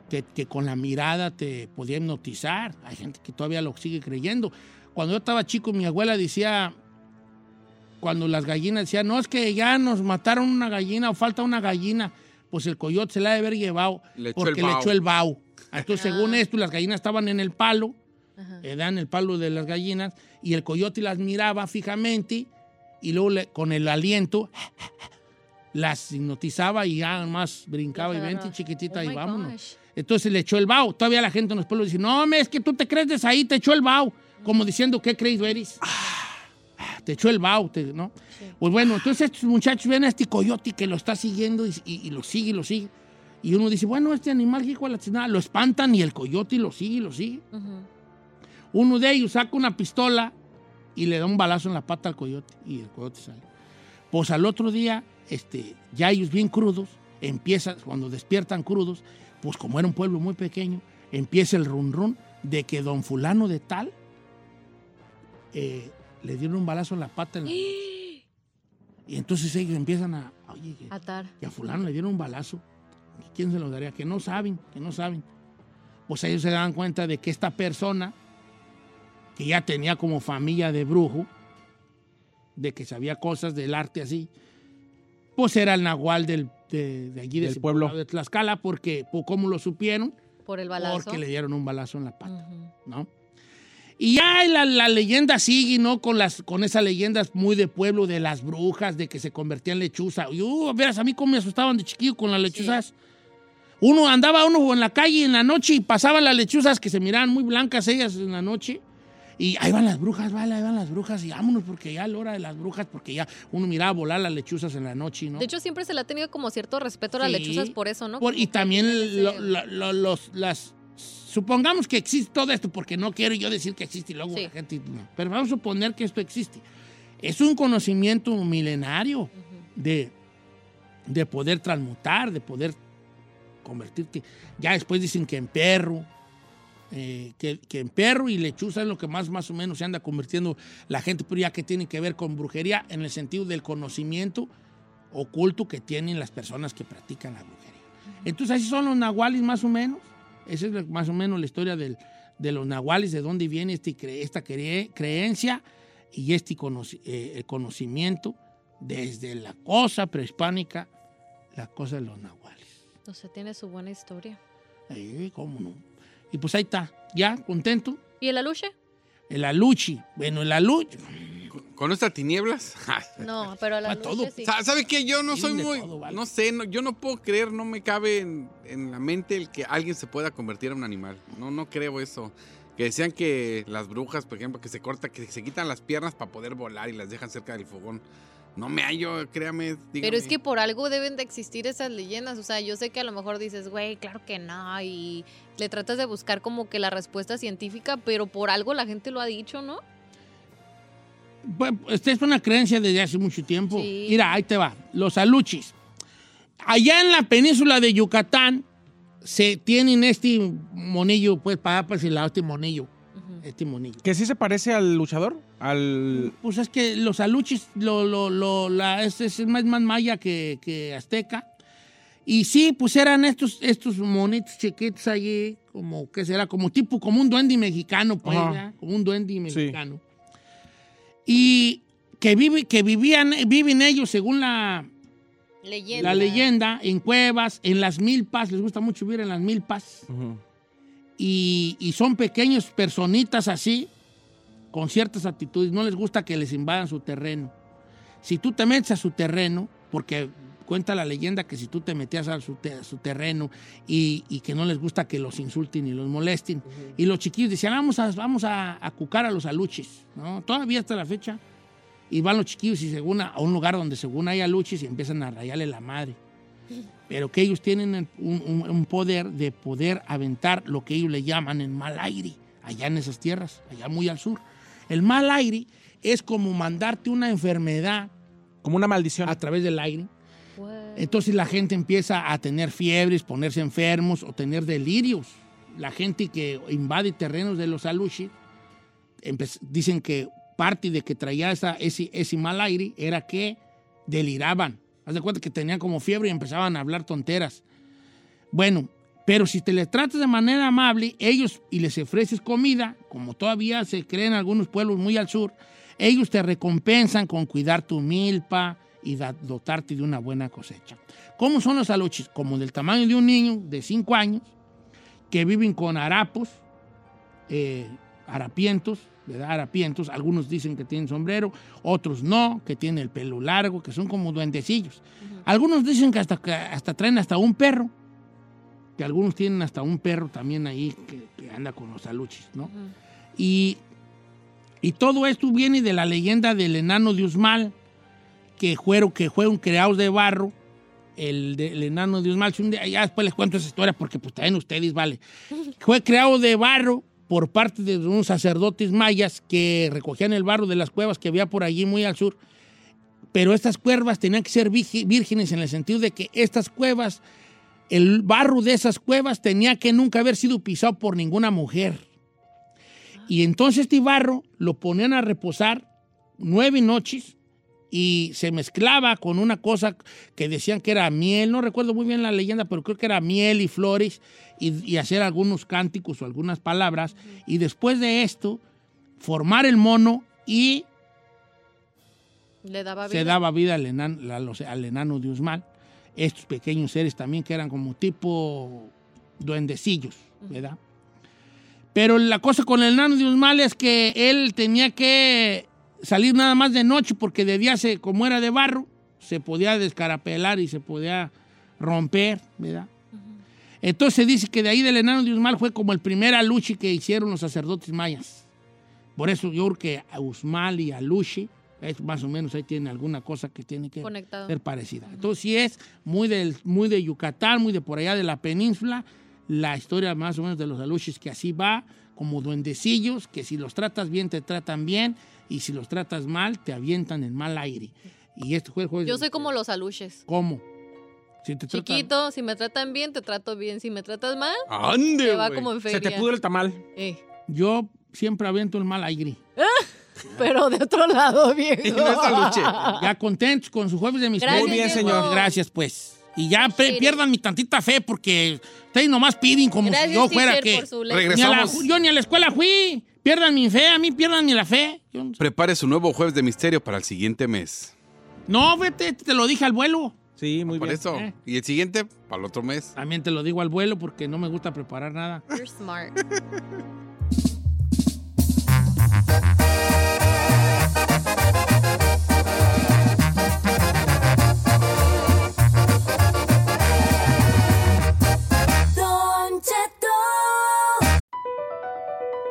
que, que con la mirada te podía hipnotizar. Hay gente que todavía lo sigue creyendo. Cuando yo estaba chico, mi abuela decía, cuando las gallinas decían, no, es que ya nos mataron una gallina o falta una gallina, pues el coyote se la ha de haber llevado Le porque le echó el vaho. Entonces, Ah. según esto, las gallinas estaban en el palo, eh, dan el palo de las gallinas, y el coyote las miraba fijamente, y luego le- con el aliento las hipnotizaba y ya más brincaba y vente chiquitita Oh y vámonos. gosh. Entonces le echó el bao. Todavía la gente en los pueblos dice, no, me, es que tú te crees de ahí, te echó el bao. Como diciendo, ¿qué crees eres? Ah, te echó el bao, te- ¿no? Pues bueno, entonces estos muchachos ven a este coyote que lo está siguiendo y, y- y lo sigue y lo sigue. Y uno dice, bueno, este animal, de la chingada, lo espantan y el coyote lo sigue y lo sigue. Uno de ellos saca una pistola y le da un balazo en la pata al coyote y el coyote sale. Pues al otro día, este, ya ellos bien crudos, empiezan, cuando despiertan crudos, pues como era un pueblo muy pequeño, empieza el run run de que don fulano de tal eh, le dieron un balazo en la pata. en la- y entonces ellos empiezan a, oye, que- Atar. que a fulano le dieron un balazo. ¿Y ¿Quién se lo daría? Que no saben, que no saben. Pues ellos se dan cuenta de que esta persona, que ya tenía como familia de brujo, de que sabía cosas del arte así, pues era el nahual del, de, de allí, de Del ese pueblo. de Tlaxcala, porque, pues, ¿cómo lo supieron? Por el balazo. Porque le dieron un balazo en la pata. Ujú. ¿no? Y ya la, la leyenda sigue, ¿no? Con, las, con esas leyendas muy de pueblo de las brujas, de que se convertían en lechuza. Y, uh, verás, a mí cómo me asustaban de chiquillo con las lechuzas. Uno andaba uno en la calle en la noche y pasaban las lechuzas que se miraban muy blancas ellas en la noche. Y ahí van las brujas, vale, ahí van las brujas y vámonos porque ya es la hora de las brujas, porque ya uno miraba volar las lechuzas en la noche, ¿no? De hecho, siempre se le ha tenido como cierto respeto a las Sí. lechuzas por eso, ¿no? Por- y también tienen lo- ese- lo- lo- los, las... Supongamos que existe todo esto, porque no quiero yo decir que existe y luego Sí. la gente... no. Pero vamos a suponer que esto existe. Es un conocimiento milenario de, de poder transmutar, de poder convertirte. Ya después dicen que en perro, eh, que, que en perro y lechuza es lo que más, más o menos se anda convirtiendo la gente, pero ya que tiene que ver con brujería en el sentido del conocimiento oculto que tienen las personas que practican la brujería. Entonces, así son los nahuales más o menos. Esa es más o menos la historia del- de los nahuales, de dónde viene este, esta cre- creencia y este eh, conocimiento desde la cosa prehispánica, la cosa de los nahuales. O sea, tiene su buena historia. Eh, ¿Cómo no? Y pues ahí está, ya, contento. ¿Y el aluche? El aluchi. Bueno, el aluchi. ¿Con estas tinieblas? No, pero Pa' aluche todo. sí. Sa- ¿Sabe qué? Yo no soy muy... todo, vale. No sé, no- yo no puedo creer, no me cabe en, en la mente el que alguien se pueda convertir en un animal. No, no creo eso. Que decían que las brujas, por ejemplo, que se corta, que se quitan las piernas para poder volar y las dejan cerca del fogón. No me hallo, créame. Pero es dígame. que por algo deben de existir esas leyendas. O sea, yo sé que a lo mejor dices, güey, claro que no. Y le tratas de buscar como que la respuesta científica, pero por algo la gente lo ha dicho, ¿no? Esta es una creencia desde hace mucho tiempo. Sí. Mira, ahí te va. Los aluchis. Allá en la península de Yucatán se tienen este monillo, pues para para ese lado, este monillo. Este monillo. ¿Que sí se parece al luchador? Al... Pues es que los aluchis, lo, lo, lo- la, es, es más, más maya que, que azteca. Y sí, pues eran estos, estos monitos chiquitos allí, como, ¿qué será? Como tipo, como un duende mexicano, pues. Como un duende mexicano. Y que, vive, que vivían, viven ellos, según la, Leyenda. la leyenda, en cuevas, en las milpas, les gusta mucho vivir en las milpas y, y son pequeños personitas así, con ciertas actitudes. No les gusta que les invadan su terreno. Si tú te metes a su terreno, porque cuenta la leyenda que si tú te metías a su, te- a su terreno y, y que no les gusta que los insulten y los molesten, y los chiquillos decían, vamos a, vamos a, a cucar a los aluches, ¿no? Todavía hasta la fecha. Y van los chiquillos y según a, a un lugar donde según hay aluches y empiezan a rayarle la madre pero que ellos tienen un- un poder de poder aventar lo que ellos le llaman el mal aire, allá en esas tierras, allá muy al sur. El mal aire es como mandarte una enfermedad Como una maldición. a través del aire. Entonces la gente empieza a tener fiebres, ponerse enfermos o tener delirios. La gente que invade terrenos de los alushis empe- dicen que parte de que traía ese, ese mal aire era que deliraban. Haz de cuenta que tenían como fiebre y empezaban a hablar tonteras. Bueno, pero si te les tratas de manera amable, ellos y les ofreces comida, como todavía se cree en algunos pueblos muy al sur, ellos te recompensan con cuidar tu milpa y dotarte de una buena cosecha. ¿Cómo son los aluchis? Como del tamaño de un niño de 5 años, que viven con harapos, eh, harapientos, ¿verdad? Harapientos. Algunos dicen que tienen sombrero, otros no, que tienen el pelo largo, que son como duendecillos. Algunos dicen que hasta, que hasta traen hasta un perro, que algunos tienen hasta un perro también ahí que, que anda con los aluchis, ¿no? y, y todo esto viene de la leyenda del enano de Usmal, que fueron, que fueron creados de barro, el, de- el enano de Usmal. Si un día- Ya después les cuento esa historia porque pues también ustedes, vale. Fue creado de barro por parte de unos sacerdotes mayas que recogían el barro de las cuevas que había por allí muy al sur. Pero estas cuevas tenían que ser vírgenes en el sentido de que estas cuevas, el barro de esas cuevas tenía que nunca haber sido pisado por ninguna mujer. Y entonces este barro lo ponían a reposar nueve noches y se mezclaba con una cosa que decían que era miel, no recuerdo muy bien la leyenda, pero creo que era miel y flores y, y hacer algunos cánticos o algunas palabras. Y después de esto, formar el mono y Le daba se vida. daba vida enano, al enano de Usmal. Estos pequeños seres también que eran como tipo duendecillos, ¿verdad? Pero la cosa con el enano de Usmal es que él tenía que salir nada más de noche porque de día, se, como era de barro, se podía descarapelar y se podía romper, ¿verdad? Entonces se dice que de ahí del enano de Usmal fue como el primer aluche que hicieron los sacerdotes mayas. Por eso yo creo que a Usmal y Aluche, es más o menos ahí tiene alguna cosa que tiene que Conectado. ser parecida. Entonces sí es muy, del, muy de Yucatán, muy de por allá de la península, la historia más o menos de los aluches que así va, como duendecillos, que si los tratas bien te tratan bien y si los tratas mal te avientan en mal aire. Y este fue el juego. Yo soy como los aluches. ¿Cómo? Si te tratan- Chiquito, si me tratan bien, te trato bien. Si me tratas mal, ¡Ande, te va como en Se feria. te pudre el tamal. Eh, Yo siempre aviento el mal aire. Pero de otro lado, viejo. Y no es aluche. Ya contentos con su jueves de. Gracias, Muy bien, viejo. señor. Gracias, pues. Y ya pierdan mi tantita fe porque ustedes nomás piden como Gracias, si yo fuera que... ley. Ni a la- Regresamos. yo ni a la escuela fui. Pierdan mi fe, a mí pierdan ni la fe. No, sé. Prepare su nuevo jueves de misterio para el siguiente mes. no, vete, te lo dije al vuelo. Sí, muy Por bien. eso. Eh. Y el siguiente, para el otro mes. También te lo digo al vuelo porque no me gusta preparar nada. You're smart.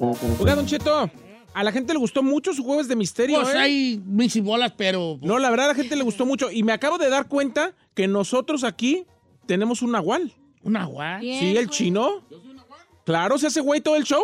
Oiga, Don Cheto, a la gente le gustó mucho su jueves de misterio, Pues ¿eh? hay mis y bolas, pero... No, la verdad a la gente le gustó mucho. Y me acabo de dar cuenta que nosotros aquí tenemos un nahual. Un. Bien, Sí, el chino. Claro, se hace güey todo el show.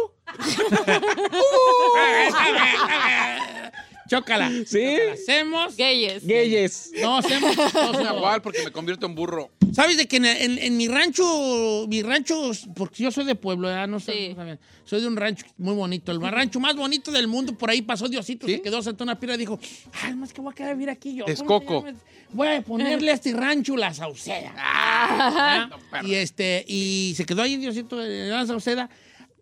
Chócala. Sí. Hacemos... Gayes. Gayes. No, hacemos... Igual, porque me convierto en burro. ¿Sabes de que en, en- en mi rancho, mi rancho, porque yo soy de pueblo, ¿verdad? No sé, Sí. no soy de un rancho muy bonito, el rancho más bonito del mundo, por ahí pasó Diosito, ¿Sí? se quedó sentado en una piedra y dijo, ay, más que voy a quedar a vivir aquí yo. ¿cómo se Texcoco. llama? Voy a ponerle a este rancho la sauceda. ¿Ah? Y este, y se quedó ahí Diosito en la sauceda.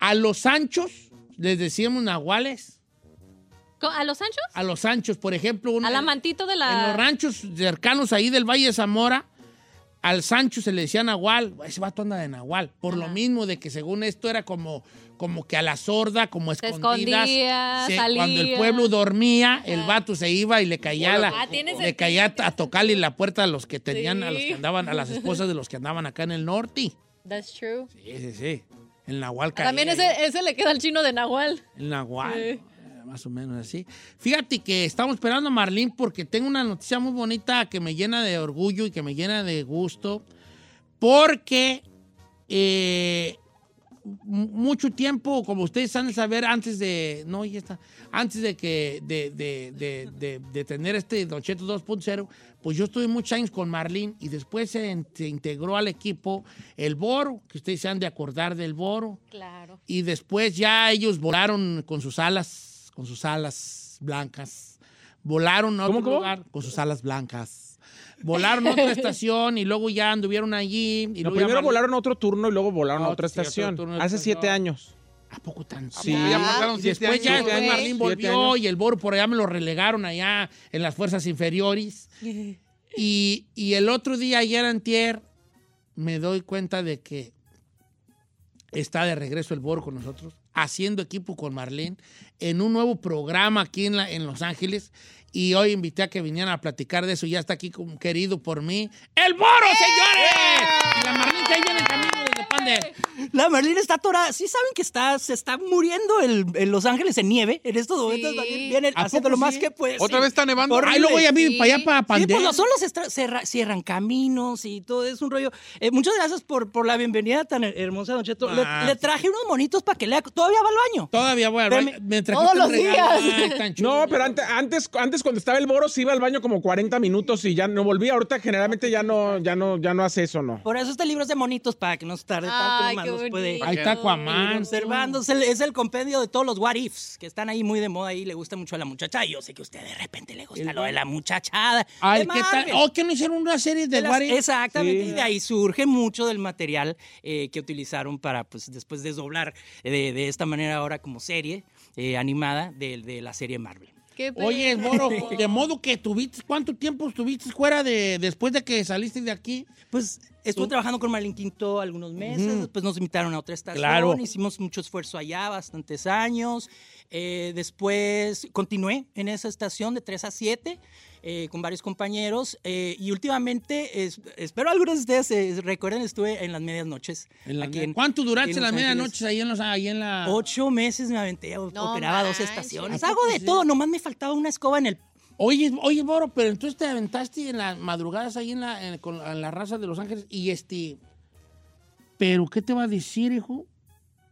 A los anchos les decíamos nahuales. ¿A los anchos? A los anchos, por ejemplo, un- A la mantito de en la... los ranchos cercanos ahí del Valle de Zamora, al Sancho se le decía Nahual, ese vato anda de Nahual, por lo mismo de que según esto era como, como que a la sorda, como Se escondidas. escondía, se- salía. cuando el pueblo dormía, el vato se iba y le caía, la, Ah, le caía a tocarle la puerta a los que tenían, a los que andaban, a las esposas de los que andaban acá en el norte. That's true. Sí, sí, sí. El Nahual caía. También ese, ese le queda al chino de Nahual. El Nahual. Sí. Más o menos así. Fíjate que estamos esperando a Marlene porque tengo una noticia muy bonita que me llena de orgullo y que me llena de gusto. Porque eh, mu- mucho tiempo, como ustedes han de saber, antes de. No, ya está. Antes de que. De, de- de- de- tener este Don Cheto 2.0, pues yo estuve muchos años con Marlene y después se, se integró al equipo el Boro, que ustedes se han de acordar del Boro. Claro. Y después ya ellos volaron con sus alas, con sus alas blancas. Volaron a otro ¿Cómo, cómo? lugar con sus alas blancas. Volaron a otra estación y luego ya anduvieron allí. Y No, luego ya primero volaron a otro turno y luego volaron a Ah, otra sí, estación. turno Hace siete años. ¿A poco tan Sí. Ya pasaron siete después ya años. Marlene Siete volvió y el Boro por allá me lo relegaron allá en las fuerzas inferiores. Y, y el otro día, ayer antier, me doy cuenta de que está de regreso el Boro con nosotros, haciendo equipo con Marlene, en un nuevo programa aquí en, la- en Los Ángeles. Y hoy invité a que vinieran a platicar de eso. Ya está aquí como querido por mí. ¡El Boro, señores! Y la Marlene que ahí viene en camino desde Pan de... La Marlene está atorada. Sí saben que está, se está muriendo el, en Los Ángeles en nieve. En estos momentos Sí. Viene ¿A haciendo lo más sí? que puede. ¿Otra sí. vez está nevando? Ay, luego ya vive Sí. para allá, para Sí, Pandel. pues los solos cerra- cierran caminos y todo es un rollo. Eh, muchas gracias por, por la bienvenida tan her- hermosa, Don Cheto. Le, Ah, le traje unos monitos para que lea. ¿Todavía va al baño? Todavía voy al baño. Todos los regalo. días. Ay. No, pero antes, antes, antes cuando estaba el Boro, sí iba al baño como 40 minutos y ya no volví. Ahorita generalmente ya no, ya no, ya no hace eso, ¿no? Por eso este libro es de monitos para que no se tarde tanto. Ay, puede. Ahí está Aquaman. observando. Es el, es el compendio de todos los what ifs que están ahí muy de moda y le gusta mucho a la muchacha. Y yo sé que a usted de repente le gusta lo de la muchachada. Ay, de ¿qué tal? Oh, que no hicieron una serie de De las- What If? Exactamente, Sí. y de ahí surge mucho del material eh, que utilizaron para, pues, después desdoblar de, de esta manera ahora como serie eh, animada de, de la serie Marvel. Qué Oye. Moro, de modo que tuviste, ¿cuánto tiempo estuviste fuera de, después de que saliste de aquí? Pues estuve trabajando con Marlene Quinto algunos meses, después nos invitaron a otra estación, Claro. hicimos mucho esfuerzo allá, bastantes años. Eh, después continué en esa estación de 3 a 7 eh, con varios compañeros eh, y últimamente, es- espero algunos de ustedes eh, recuerden, estuve en las medias noches. En la- aquí en- ¿Cuánto duraste en las Ángeles. medianoches ahí en, los, ahí en la...? Ocho meses me aventé, No operaba dos manches. estaciones. ¿A Hago de todo, nomás me faltaba una escoba en el... Oye, oye, Moro, pero entonces te aventaste en las madrugadas ahí en la, en- con en la raza de Los Ángeles y este... ¿Pero qué te va a decir, hijo?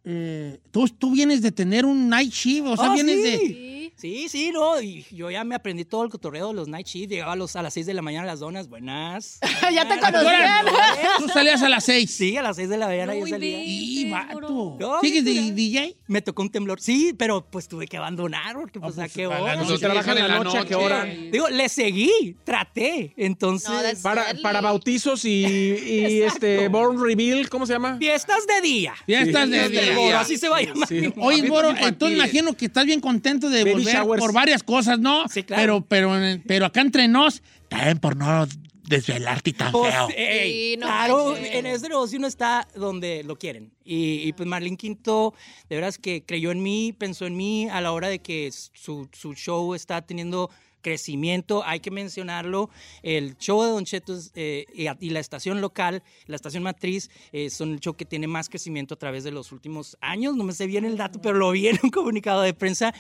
Eh, tú, tú vienes de tener un night shift, o sea, Oh, vienes sí. de... Sí. Sí, sí, no, y yo ya me aprendí todo el cotorreo de los night shift, llegaba a, los, a las 6 de la mañana las donas, buenas. Ya te conocían. Tú salías a las seis. Sí, a las 6 de la mañana No yo salía. Y vato. No, ¿Sigues de. DJ? Me tocó un temblor, sí, pero pues tuve que abandonar porque pues, pues, a qué a hora. Si trabajan en la noche, ¿a qué hora? Digo, le seguí, traté, entonces... No, Para, para bautizos y, y este Born Reveal, ¿cómo se llama? Fiestas de día. Fiestas de día. Boro, así se va a llamar. Sí. Oye, Boro, entonces imagino que estás bien contento de Baby showers. por varias cosas, ¿no? Sí, claro. Pero, pero, pero acá entre nos, también por no desvelarte tan Pues, feo. ey, Sí, no claro, manches. en este negocio uno está donde lo quieren. Y, y, pues Marlene Quinto, de veras que creyó en mí, pensó en mí a la hora de que su, su show está teniendo crecimiento, hay que mencionarlo, el show de Don Cheto es, eh, y la estación local, la estación matriz, eh, son el show que tiene más crecimiento a través de los últimos años, no me sé bien el dato, pero lo vi en un comunicado de prensa.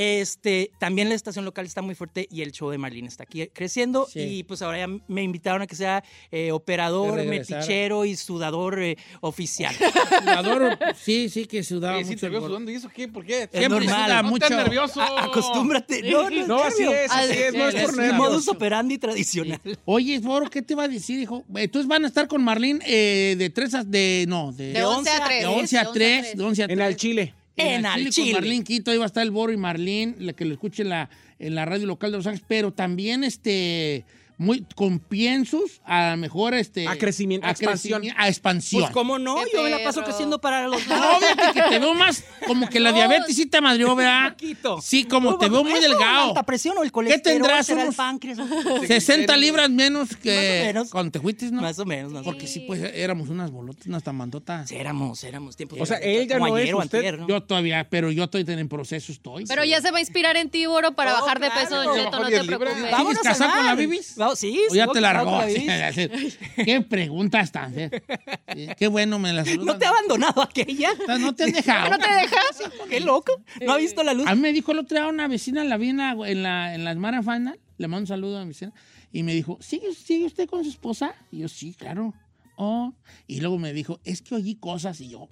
Este, también la estación local está muy fuerte y el show de Marlene está aquí creciendo Sí. y pues ahora ya me invitaron a que sea eh, operador, metichero y sudador eh, oficial. Sudador, sí, sí que sudaba sí, mucho. te el veo sudando. ¿Y eso qué? ¿Por qué? Es Siempre normal. suda No mucho. estés nervioso. A- acostúmbrate. No, no, No, así es, así es, no es por Es Mi nervios. modus operandi tradicional. Oye, Boro, ¿qué te va a decir, hijo? Entonces van a estar con Marlene eh, de 3 a... De, no, de, De 11 a 3. de 11 a 3. De 11 a 3. En el Chile. En al al Chile. Chile. Con Quito, ahí va a estar el Boro y Marlene, la que lo escuche en la, en la radio local de Los Ángeles, pero también este muy, con piensos a lo mejor este... A crecimiento, a expansión. a expansión. Pues cómo no, Qué yo me la paso creciendo para los No, fíjate que te veo más como que la diabetes sí te madrió, ¿verdad? poquito. Sí, como te veo muy ¿Eso, la delgado. alta presión o el colesterol? tendrás, será el unos- páncreas? 60 libras menos que Más o menos. cuando te fuiste, ¿no? Más o menos, más o Porque sí, pues éramos unas bolotas, unas tamandotas. Sí, éramos, éramos tiempos. O sea, él ya no es usted. antier, ¿no? Yo todavía, pero yo estoy en proceso, estoy. Pero ya se va a inspirar en ti, Boro, para Oh, bajar de peso, no 10 te preocupes. Vámonos ¿Sigues casado a con la. Bibis? Sí, ¿O ya te largó? ¿Qué preguntas tan? Sí, Qué bueno me las. ¿No te ha abandonado aquella? No te han dejado. ¿No te dejas? Qué loco. ¿No ha visto la luz? A mí me dijo el otro día una vecina, la vi en la, en la, en la Mara Final, le mando un saludo a mi vecina, y me dijo, ¿sigue, ¿sigue usted con su esposa? Y yo, sí, claro. Oh. Y luego me dijo, es que oí cosas, y yo,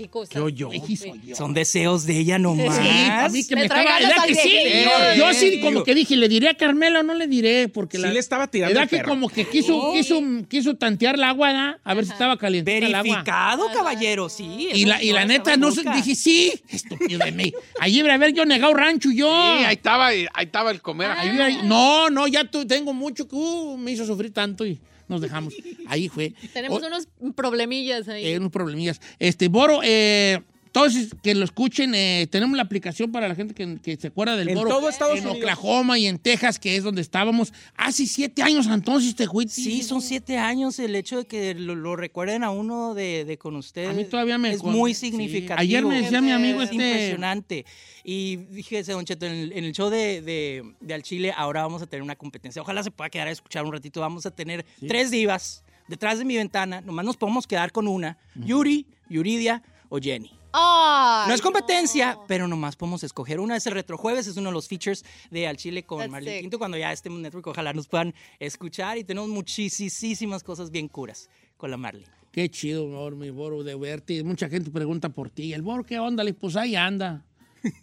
¿Qué cosa? ¿Qué oyó? "Ay, soy yo". Son deseos de ella nomás. Sí, a mí que me estaba... ganas ¿Verdad al que sí? viejillo. Yo sí como que dije, ¿le diré a Carmela o no le diré? Porque Sí la... le estaba tirando ¿Verdad el que perro. como que quiso, quiso, quiso tantear el agua, ¿verdad? A ver si estaba caliente el agua. Verificado, caballero, sí. Y la, y la neta, no dije, sí, estúpido de mí. Allí a ver yo negado rancho yo. Sí, ahí estaba, ahí estaba el comer. Ahí- no, no, ya tengo mucho que uh, me hizo sufrir tanto y nos dejamos. Ahí fue. Tenemos O- unos problemillas ahí. eh, unos problemillas. Este, Boro, eh, todos que lo escuchen, eh, tenemos la aplicación para la gente que, que se acuerda del En Boro. todo Estados en Unidos. Oklahoma y en Texas, que es donde estábamos. Hace siete años entonces te fuiste. Sí, son siete años el hecho de que lo, lo recuerden a uno de, de con ustedes. A mí todavía me Es muy Sí. significativo. Ayer me decía mi amigo Es este- impresionante. Y fíjese, Don Cheto, en el, en el show de, de, de Al Chile ahora vamos a tener una competencia. Ojalá se pueda quedar a escuchar un ratito. Vamos a tener tres divas detrás de mi ventana. Nomás nos podemos quedar con una. Yuri, Yuridia o Jenny. Ay, No es competencia, pero nomás podemos escoger. Una es el Retrojueves, es uno de los features de Al Chile con That's Marlene sick. Quinto. Cuando ya estemos en Network, ojalá nos puedan escuchar y tenemos muchísimas cosas bien curas con la Marlene. Qué chido, Boro, mi Boro, de verte. Mucha gente pregunta por ti. ¿El Boro qué onda? Pues ahí anda.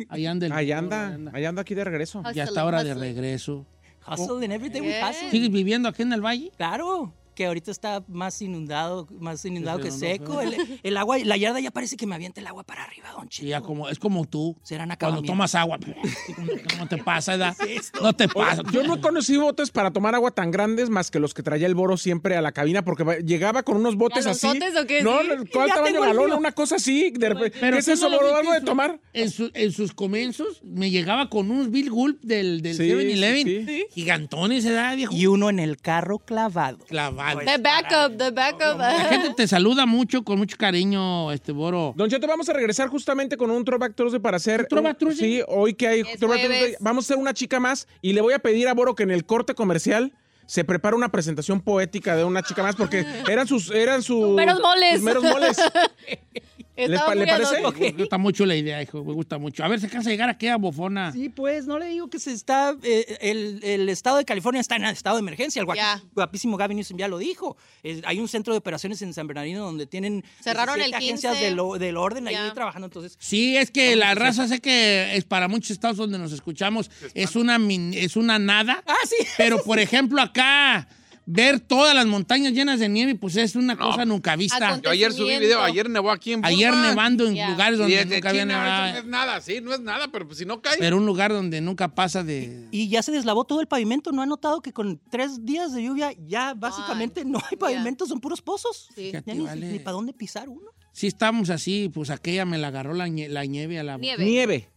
Ahí anda el Ahí anda, ahí anda aquí de regreso. Ya está hora de regreso. Hustle and everything we hustle. ¿Sigues viviendo aquí en el valle? Claro, que ahorita está más inundado, más inundado que seco. El, el agua, la yarda ya parece que me avienta el agua para arriba, don Cheto. ya como, es como tú. Serán Cuando tomas agua. No te pasa, ¿verdad? No te pasa. Yo no conocí botes para tomar agua tan grandes más que los que traía el Boro siempre a la cabina porque llegaba con unos botes así. ¿Galonzotes o qué? No, Sí. ¿cuál tamaño mío. Una cosa así. De repente, Pero ¿Qué es eso, no Boro? ¿Algo de tomar? En, su- en sus comienzos me llegaba con unos Bill Gulp del, del Sí, 7-Eleven. sí, sí. Gigantones, ¿verdad, viejo? Y uno en el carro clavado. Clavado. The backup, the backup. La gente te saluda mucho, con mucho cariño, este Boro. Don Cheto, vamos a regresar justamente con un Throwback Thursday para hacer... ¿Un Throwback Thursday? Sí, hoy que hay Es Throwback jueves. Thursday, vamos a hacer una chica más y le voy a pedir a Boro que en el corte comercial se prepare una presentación poética de una chica más porque eran sus... Eran sus meros moles. sus meros moles. Estaba pa- le muy parece? Me gusta mucho la idea, hijo. Me gusta mucho. A ver, se cansa de llegar aquí a Bofona. Sí, pues, no le digo que se está. eh, el, el estado de California está en estado de emergencia. El guapi- Ya. guapísimo Gavin Newsom ya lo dijo. Es- hay un centro de operaciones en San Bernardino donde tienen. Cerraron 17 el 15. agencias del, o- del orden Ya. ahí trabajando. Entonces, Sí, es que la raza sé que es para muchos estados donde nos escuchamos es una min- es una nada. Ah, sí. Pero por ejemplo acá ver todas las montañas llenas de nieve pues es una cosa nunca vista. Yo ayer subí video, ayer nevó aquí en Ayer Burbank. nevando en lugares donde nunca había nevado. no es nada, sí, no es nada, pero pues si no cae. Pero un lugar donde nunca pasa de Y ya se deslavó todo el pavimento. ¿No ha notado que con tres días de lluvia ya básicamente no hay pavimento, son puros pozos? Sí. Ya Fíjate, ni, vale. para dónde pisar uno. Sí estamos así, pues aquella me la agarró la, nie- la nieve a la Nieve. Nieve.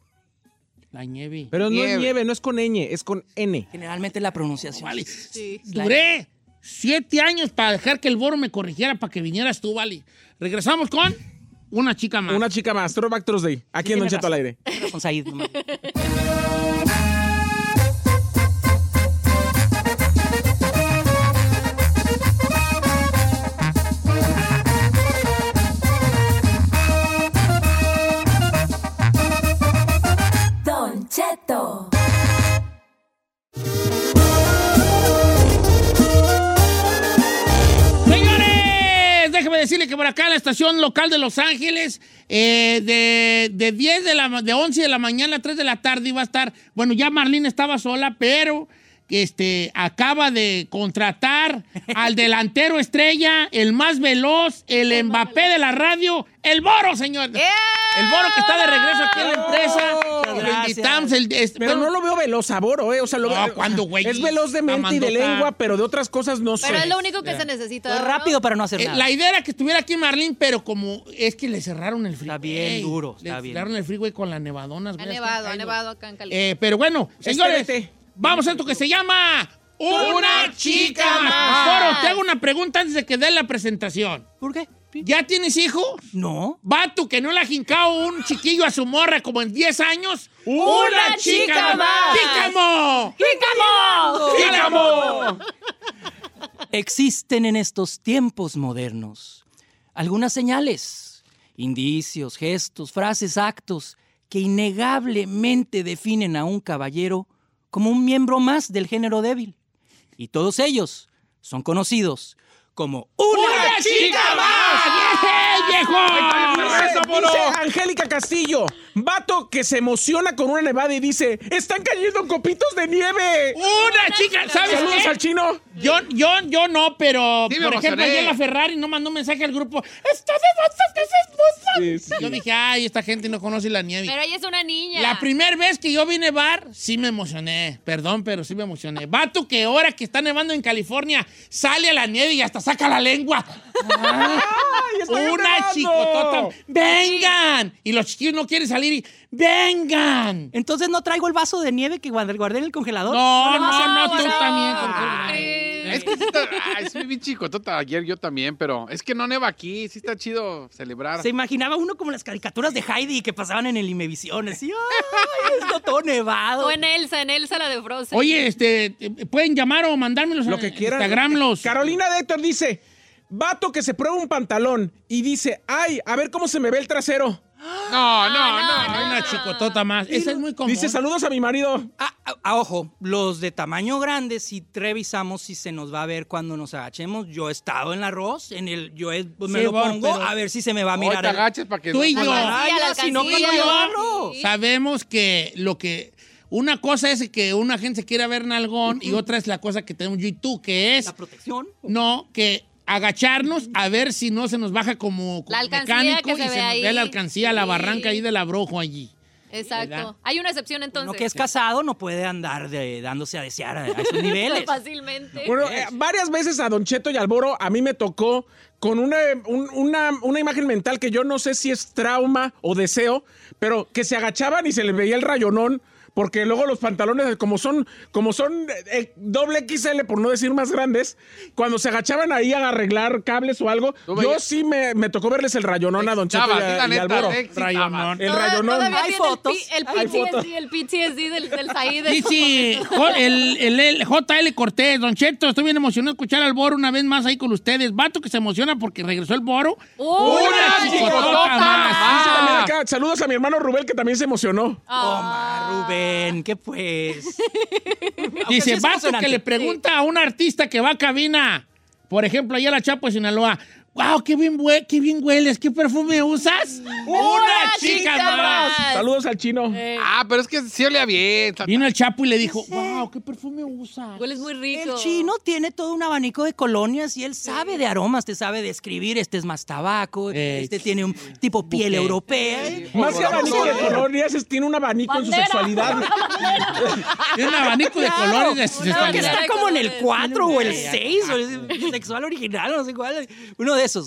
la nieve. Pero no es Nieve. nieve, no es con ñ, es con N. Generalmente la pronunciación. Vale. Sí. Duré siete años para dejar que el Boro me corrigiera para que vinieras tú, vale. Regresamos con una chica más. Una chica más, Throwback Thursday, aquí en Don Cheto al aire. Razón, Said, por acá en la estación local de Los Ángeles, eh, de, de 10 de la de 11 de la mañana a 3 de la tarde iba a estar, bueno, ya Marlene estaba sola, pero este, acaba de contratar al delantero estrella, el más veloz, el Mbappé de la radio, el Boro, señor. El Boro que está de regreso aquí en la empresa. Lo Gracias. invitamos, el- este, Pero bueno, no lo veo veloz a Boro, ¿eh? O sea, lo No, veo- ¿cuándo, güey? Es veloz de mente y de lengua, pero de otras cosas no sé. Pero es lo único que se necesita. ¿no? rápido para no hacer Eh, nada. la idea era que estuviera aquí Marlene, pero como es que le cerraron el freeway. bien duro, está Le bien. cerraron el freeway con las nevadonas. Ha nevado, está ha nevado acá en California. Eh, pero bueno, señores, Espérate. Vamos a esto que se llama Una Chica Más. Te hago una pregunta antes de que dé la presentación. ¿Por qué? ¿Ya tienes hijo? No. Vato que no le ha jincado un chiquillo a su morra como en 10 años. ¡Una chica más! ¡Jícamo! ¡Jícamo! ¡Jícamo! Existen en estos tiempos modernos algunas señales, indicios, gestos, frases, actos que innegablemente definen a un caballero como un miembro más del género débil. Y todos ellos son conocidos como una, ¡Una chica más! ¡Bien, Dice, viejo! Angélica Castillo, vato que se emociona con una nevada y dice, están cayendo copitos de nieve. Una chica, ¿sabes Saludos qué? al chino. Yo, yo, yo no, pero Sí, por ejemplo, ayer la Ferrari no mandó un mensaje al grupo. ¡Está de que se esposa! Sí, sí. Yo dije, ay, esta gente no conoce la nieve. Pero ella es una niña. La primera vez que yo vi nevar, sí me emocioné. Perdón, pero sí me emocioné. Vato que ahora que está nevando en California, sale a la nieve y hasta saca la lengua. ¡Ay, está Una nevando! chicotota. ¡Vengan! Y los chiquillos no quieren salir y ¡vengan! Entonces no traigo el vaso de nieve que guardé guardé en el congelador. No, no, no, tú no. también. Sí. Es que sí está, ay, soy bien chicotota ayer yo también, pero es que no neva aquí, sí está chido celebrar. Se imaginaba uno como las caricaturas de Heidi que pasaban en el Imevisión, así, ¡ay, esto todo nevado! O en Elsa, en Elsa la de Frozen. Oye, este, pueden llamar o mandármelos Lo a que quieran. Instagram los. Carolina de Héctor dice, vato que se prueba un pantalón y dice, ay, a ver cómo se me ve el trasero. No, no, no. Hay una chicotota más. Esa es muy común. Dice, saludos a mi marido. Ah, ah, ah, ojo, los de tamaño grande, si revisamos si se nos va a ver cuando nos agachemos. Yo he estado en el arroz, en el, yo he- me Sí, lo Bor, pongo pero- a ver si se me va a Hoy mirar. te el- agaches para que Tú y no- yo. Ah, a ya, si no, alcancía, ¿cuándo yo- llevarlo? Sí. Sabemos que lo que. Una cosa es que una gente se quiere ver nalgón y otra es la cosa que tenemos yo y tú, que es. La protección. No, que agacharnos a ver si no se nos baja como, como La alcancía mecánico que y se se ve nos ahí. ve la alcancía, la Sí. barranca ahí del abrojo allí. Exacto. ¿verdad? Hay una excepción entonces. Uno que es casado no puede andar de- dándose a desear a, a esos niveles. Fácilmente. Bueno, eh, varias veces a Don Cheto y al Boro a mí me tocó con una, un- una, una imagen mental que yo no sé si es trauma o deseo, pero que se agachaban y se les veía el rayonón. Porque luego los pantalones, como son, como son eh, doble XL, por no decir más grandes, cuando se agachaban ahí a arreglar cables o algo, Tú yo sí me, me tocó verles el rayonón a Don Cheto y, a- sí, y neta. Rayonón. El rayonón. Hay fotos, El, el fotos. PTSD, el PTSD del, del Said. Jo- el, el- el JL Cortés, Don Cheto, estoy bien emocionado de escuchar al Boro una vez más ahí con ustedes. Vato que se emociona porque regresó el Boro. ¡Una chicotota más! Saludos a mi hermano Rubén que también se emocionó. Toma, Rubén, ¿qué pues? Dice, emocionante. que le pregunta a un artista que va a cabina, por ejemplo, allá a la Chapo de Sinaloa, wow, qué bien, hue- qué bien hueles, qué perfume usas. ¡Una chica más! Saludos al chino. Ah, pero es que sí olía bien. Vino el Chapo y le dijo, wow, qué perfume usas. Hueles muy rico. El chino tiene todo un abanico de colonias y él sabe de aromas, te sabe describir, este es más tabaco, Eh, este tiene un tipo piel buque. europea. ¿eh? Más que abanico de colonias, es- tiene un abanico en su sexualidad. Tiene un abanico de colores de que sexualidad. está como en el 4 o el Ya. 6 o el sexual original, no sé cuál. Uno de esos.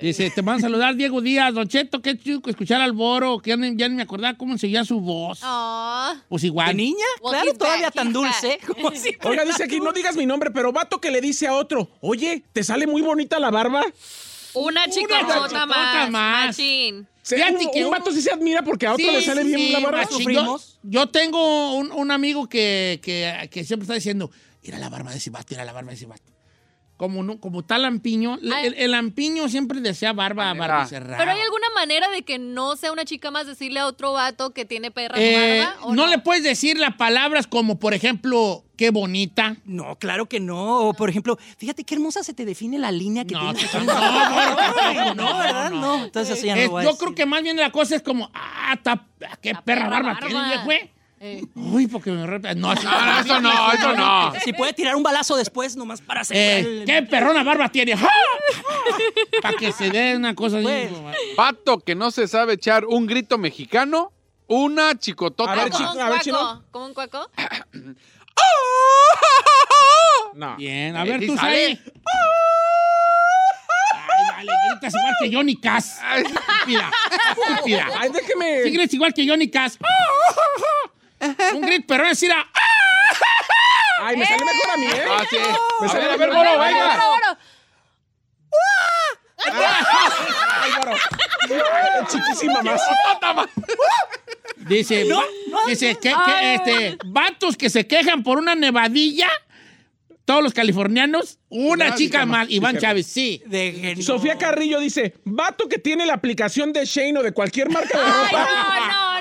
Dice, te van a saludar Diego Díaz, Don Cheto, qué chido escuchar al Boro, que ya ni, ya ni me acordaba cómo se oía su voz. Ah. Pues igual. ¿De niña? Well, claro, todavía back, tan dulce. como Oiga, dice aquí, no digas mi nombre, pero vato que le dice a otro, oye, ¿te sale muy bonita la barba? Una chicotota chicotota más. más. Machín. Un, que un un- vato sí se admira porque a otro Sí, le sale bien sí, la barba. Yo, yo tengo un, un amigo que, que, que siempre está diciendo, mira la barba de ese vato, mira la barba de ese vato. Como, no, como tal lampiño, Ay. el, el lampiño siempre desea barba, Manera. barba cerrada. Pero hay alguna manera de que no sea una chica más decirle a otro vato que tiene perra Eh, barba. ¿o no, le puedes decir las palabras como, por ejemplo, qué bonita. No, claro que no. O, por ejemplo, fíjate qué hermosa se te define la línea que No, tienes. no, no, no, no, ¿verdad? No. Entonces eso ya no Es- lo voy a yo decir. creo que más bien la cosa es como, ah, ta- qué La perra perra barba, barba. tienes, viejo, eh? Uy, porque me rompe. No, así- No, no, eso no, eso no. Si puede tirar un balazo después, nomás para hacer. Eh, ¿Qué perrona barba tiene? Para que se dé una cosa así. Pues. Vato que no se sabe echar un grito mexicano, una chicotota. A ver, ¿Como chico, un a ver, cuaco? chino. ¿Como un cuaco? No. Bien, a Eh, ver tú, sale. Ay, vale, gritas igual que Johnny Cass. Estúpida, estúpida. Ay, déjeme. Sí gritas igual que Johnny Cass. Un grito perrón es ir a... Ay, me sale mejor a mí, ¿eh? Ah, sí. Me sale a ver, mejor. Boro, venga. Ay, Boro. Chiquísima más. Dice, va- dice que, que, este, vatos que se quejan por una nevadilla, todos los californianos, una Una chica mal. Iván Chávez, sí. Dejen. Sofía Carrillo dice, vato que tiene la aplicación de Shane o de cualquier marca de Ay, ropa. no, no, no.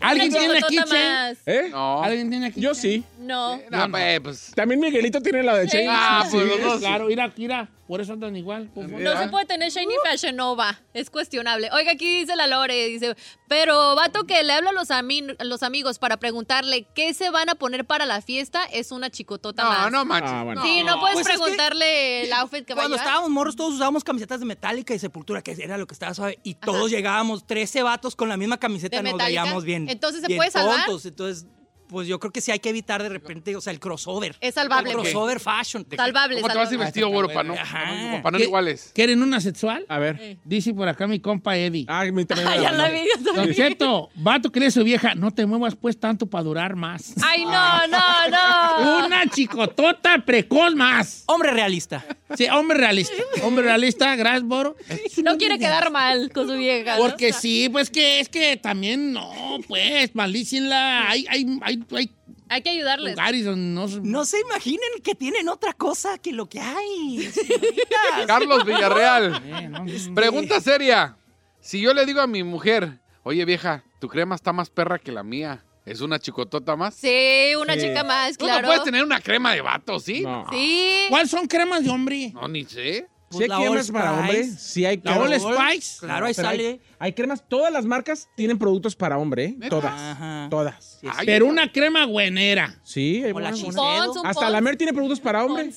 ¿Alguien Una tiene aquí, Che? más. ¿Eh? No. ¿Alguien tiene aquí? Yo sí. No. No, pues, pues. También Miguelito tiene la de Shane. Ah, Sí, pues sí. los dos. Claro, mira, mira, por eso andan igual. favor. No se puede tener Shiny Fashion Nova. Es cuestionable. Oiga, aquí dice la Lore, dice, pero vato que le habla a los, ami- a los amigos para preguntarle qué se van a poner para la fiesta es una chicotota No, más. no manches. Ah, bueno. Sí, no puedes Pues es que preguntarle el outfit que va a Cuando estábamos morros, todos usábamos camisetas de Metallica y Sepultura, que era lo que estaba suave. Y todos llegábamos, 13 vatos con la misma camiseta, ¿De nos Metallica? veíamos bien. Entonces, ¿se bien puede salvar? tontos. Entonces, pues yo creo que sí hay que evitar de repente, o sea, el crossover. Es salvable, El crossover fashion. Salvable, ¿Cómo te vas vestido, güero, para no, Ajá. para no ¿Qué- iguales? ¿Quieren una sexual? A ver. Dice por acá mi compa Eddie. Ay, mi también. Ay, ya la vi. Cheto, vato que su vieja, no te muevas pues tanto para durar más. Ay, no, no, no. Una chicotota precoz más. Hombre realista. Sí, hombre realista. Hombre realista, gracias, Boro. No quiere quedar mal con su vieja. ¿no? Porque sí, pues que es que también no, pues, malícenla. Hay, hay, hay, hay Hay que ayudarles. lugares donde no se- No se imaginen que tienen otra cosa que lo que hay. Carlos Villarreal. Eh, no, Pregunta seria. Si yo le digo a mi mujer, oye vieja, tu crema está más perra que la mía, ¿es una chicotota más? Sí, una Sí. chica más, Tú claro. no puedes tener una crema de vato, ¿sí? No. Sí. ¿Cuáles son cremas de hombre? No, ni sé. Sí hay cremas para hombre. Sí hay La cremas. All Spice. Claro, ahí Pero sale. Hay, cremas, todas las marcas tienen productos para hombre, ¿eh? Todas. Ajá. Todas. Ay, Pero una crema buenera. Sí, hay O la buenas, Hasta Pons. la Mer tiene productos para hombre.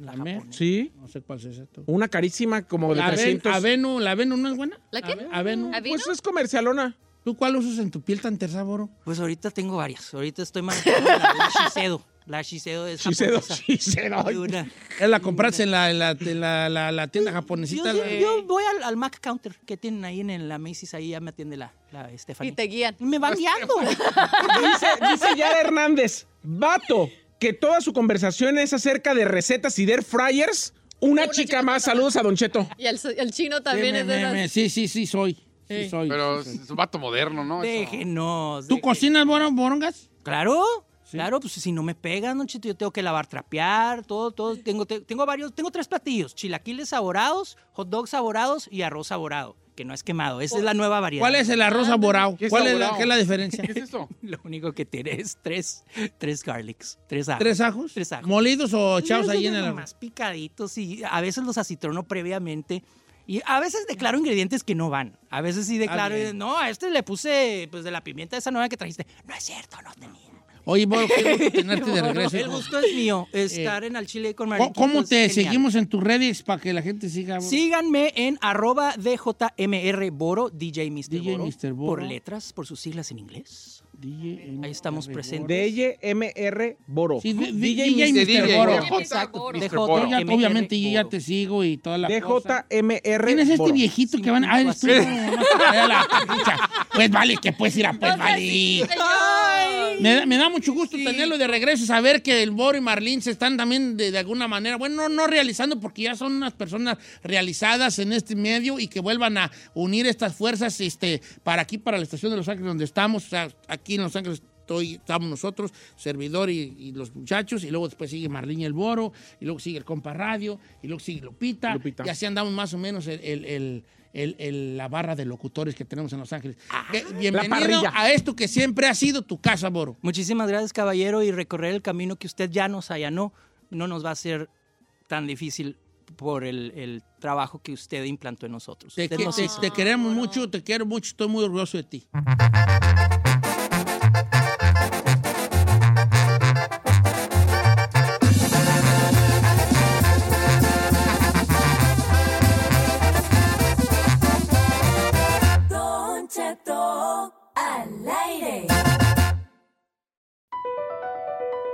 La Mer. Sí. No sé cuál es esto. Una carísima como de La Aven- 300. Avenu, ¿la Avenu no es buena? ¿La qué? Avenu. ¿Avino? Pues es comercialona. ¿Tú cuál usas en tu piel tan tersa, Boro? Pues ahorita tengo varias. Ahorita estoy manejando la, la Shiseido. La Shiseido es Shiseido, japonesa. Shiseido. Y una- ¿Es la compraste en la, en la, en la, la- la tienda japonesita? yo- voy al, al Mac Counter que tienen ahí en la Macy's, ahí ya me atiende la, la Stephanie. Y te guían. Me van guiando. Dice, dice Yara Hernández, vato, que toda su conversación es acerca de recetas y de air fryers. Una, chica más. Saludos a Don Cheto. Y el, el chino Sí, también me- es de me- sí, sí, sí, soy. Sí, Sí. soy. Pero es un vato moderno, ¿no? Déjenos. ¿Tú déjenos. cocinas, Boro, Borongas? Claro. Claro, pues si no me pegan, Don Chito, yo tengo que lavar, trapear, todo, todo. Tengo, te- tengo varios, tengo tres platillos: chilaquiles saborados, hot dogs saborados y arroz saborado, que no es quemado. Esa es la nueva variedad. ¿Cuál es el arroz aborado? ¿Qué es ¿Cuál es la, qué es la diferencia? ¿Qué es eso? Lo único que tiene es tres, tres garlics, tres ajos. ¿Tres ajos? Tres ajos. ¿Molidos o echados ahí en el arroz? Más picaditos y a veces los acitrono previamente. Y a veces declaro ingredientes que no van. A veces sí declaro, bien. no, a este le puse pues de la pimienta esa nueva que trajiste. No es cierto, no tenía. Oye, Boro, qué gusto tenerte de regreso. El gusto es mío, estar en al chile con ¿Cómo, Marinquito cómo es te seguimos en tus redes para que la gente siga? Síganme en arroba DJMR Boro, DJ Mr. Boro. Por letras, por sus siglas en inglés. DJ Ahí estamos presentes. DYMR Boro. Sí, DJ Mr. DJ, Boro. DJ. Exacto. Obviamente yo ya te sigo y toda la cosa. DJMR ¿Quién es este Boro. viejito que van? Ah, eres tú. Pues vale, que puedes ir a pues vale. Me da, me da mucho gusto tenerlo de regreso y saber que el Boro y Marlene se están también de, de alguna manera, bueno, no, no realizando porque ya son unas personas realizadas en este medio y que vuelvan a unir estas fuerzas este, para aquí, para la estación de Los Ángeles donde estamos. O sea, aquí en Los Ángeles estoy, estamos nosotros, servidor y, y los muchachos, y luego después sigue Marlene y el Boro, y luego sigue el Compa Radio, y luego sigue Lupita, Lupita. y así andamos más o menos el- el- el- el- el- la barra de locutores que tenemos en Los Ángeles. Que- bienvenido a esto que siempre ha sido tu casa, Boro. Muchísimas gracias, caballero, y recorrer el camino que usted ya nos allanó no nos va a ser tan difícil por el, el trabajo que usted implantó en nosotros. Te, Usted que- nos te- hizo. te queremos mucho, te quiero mucho, estoy muy orgulloso de ti.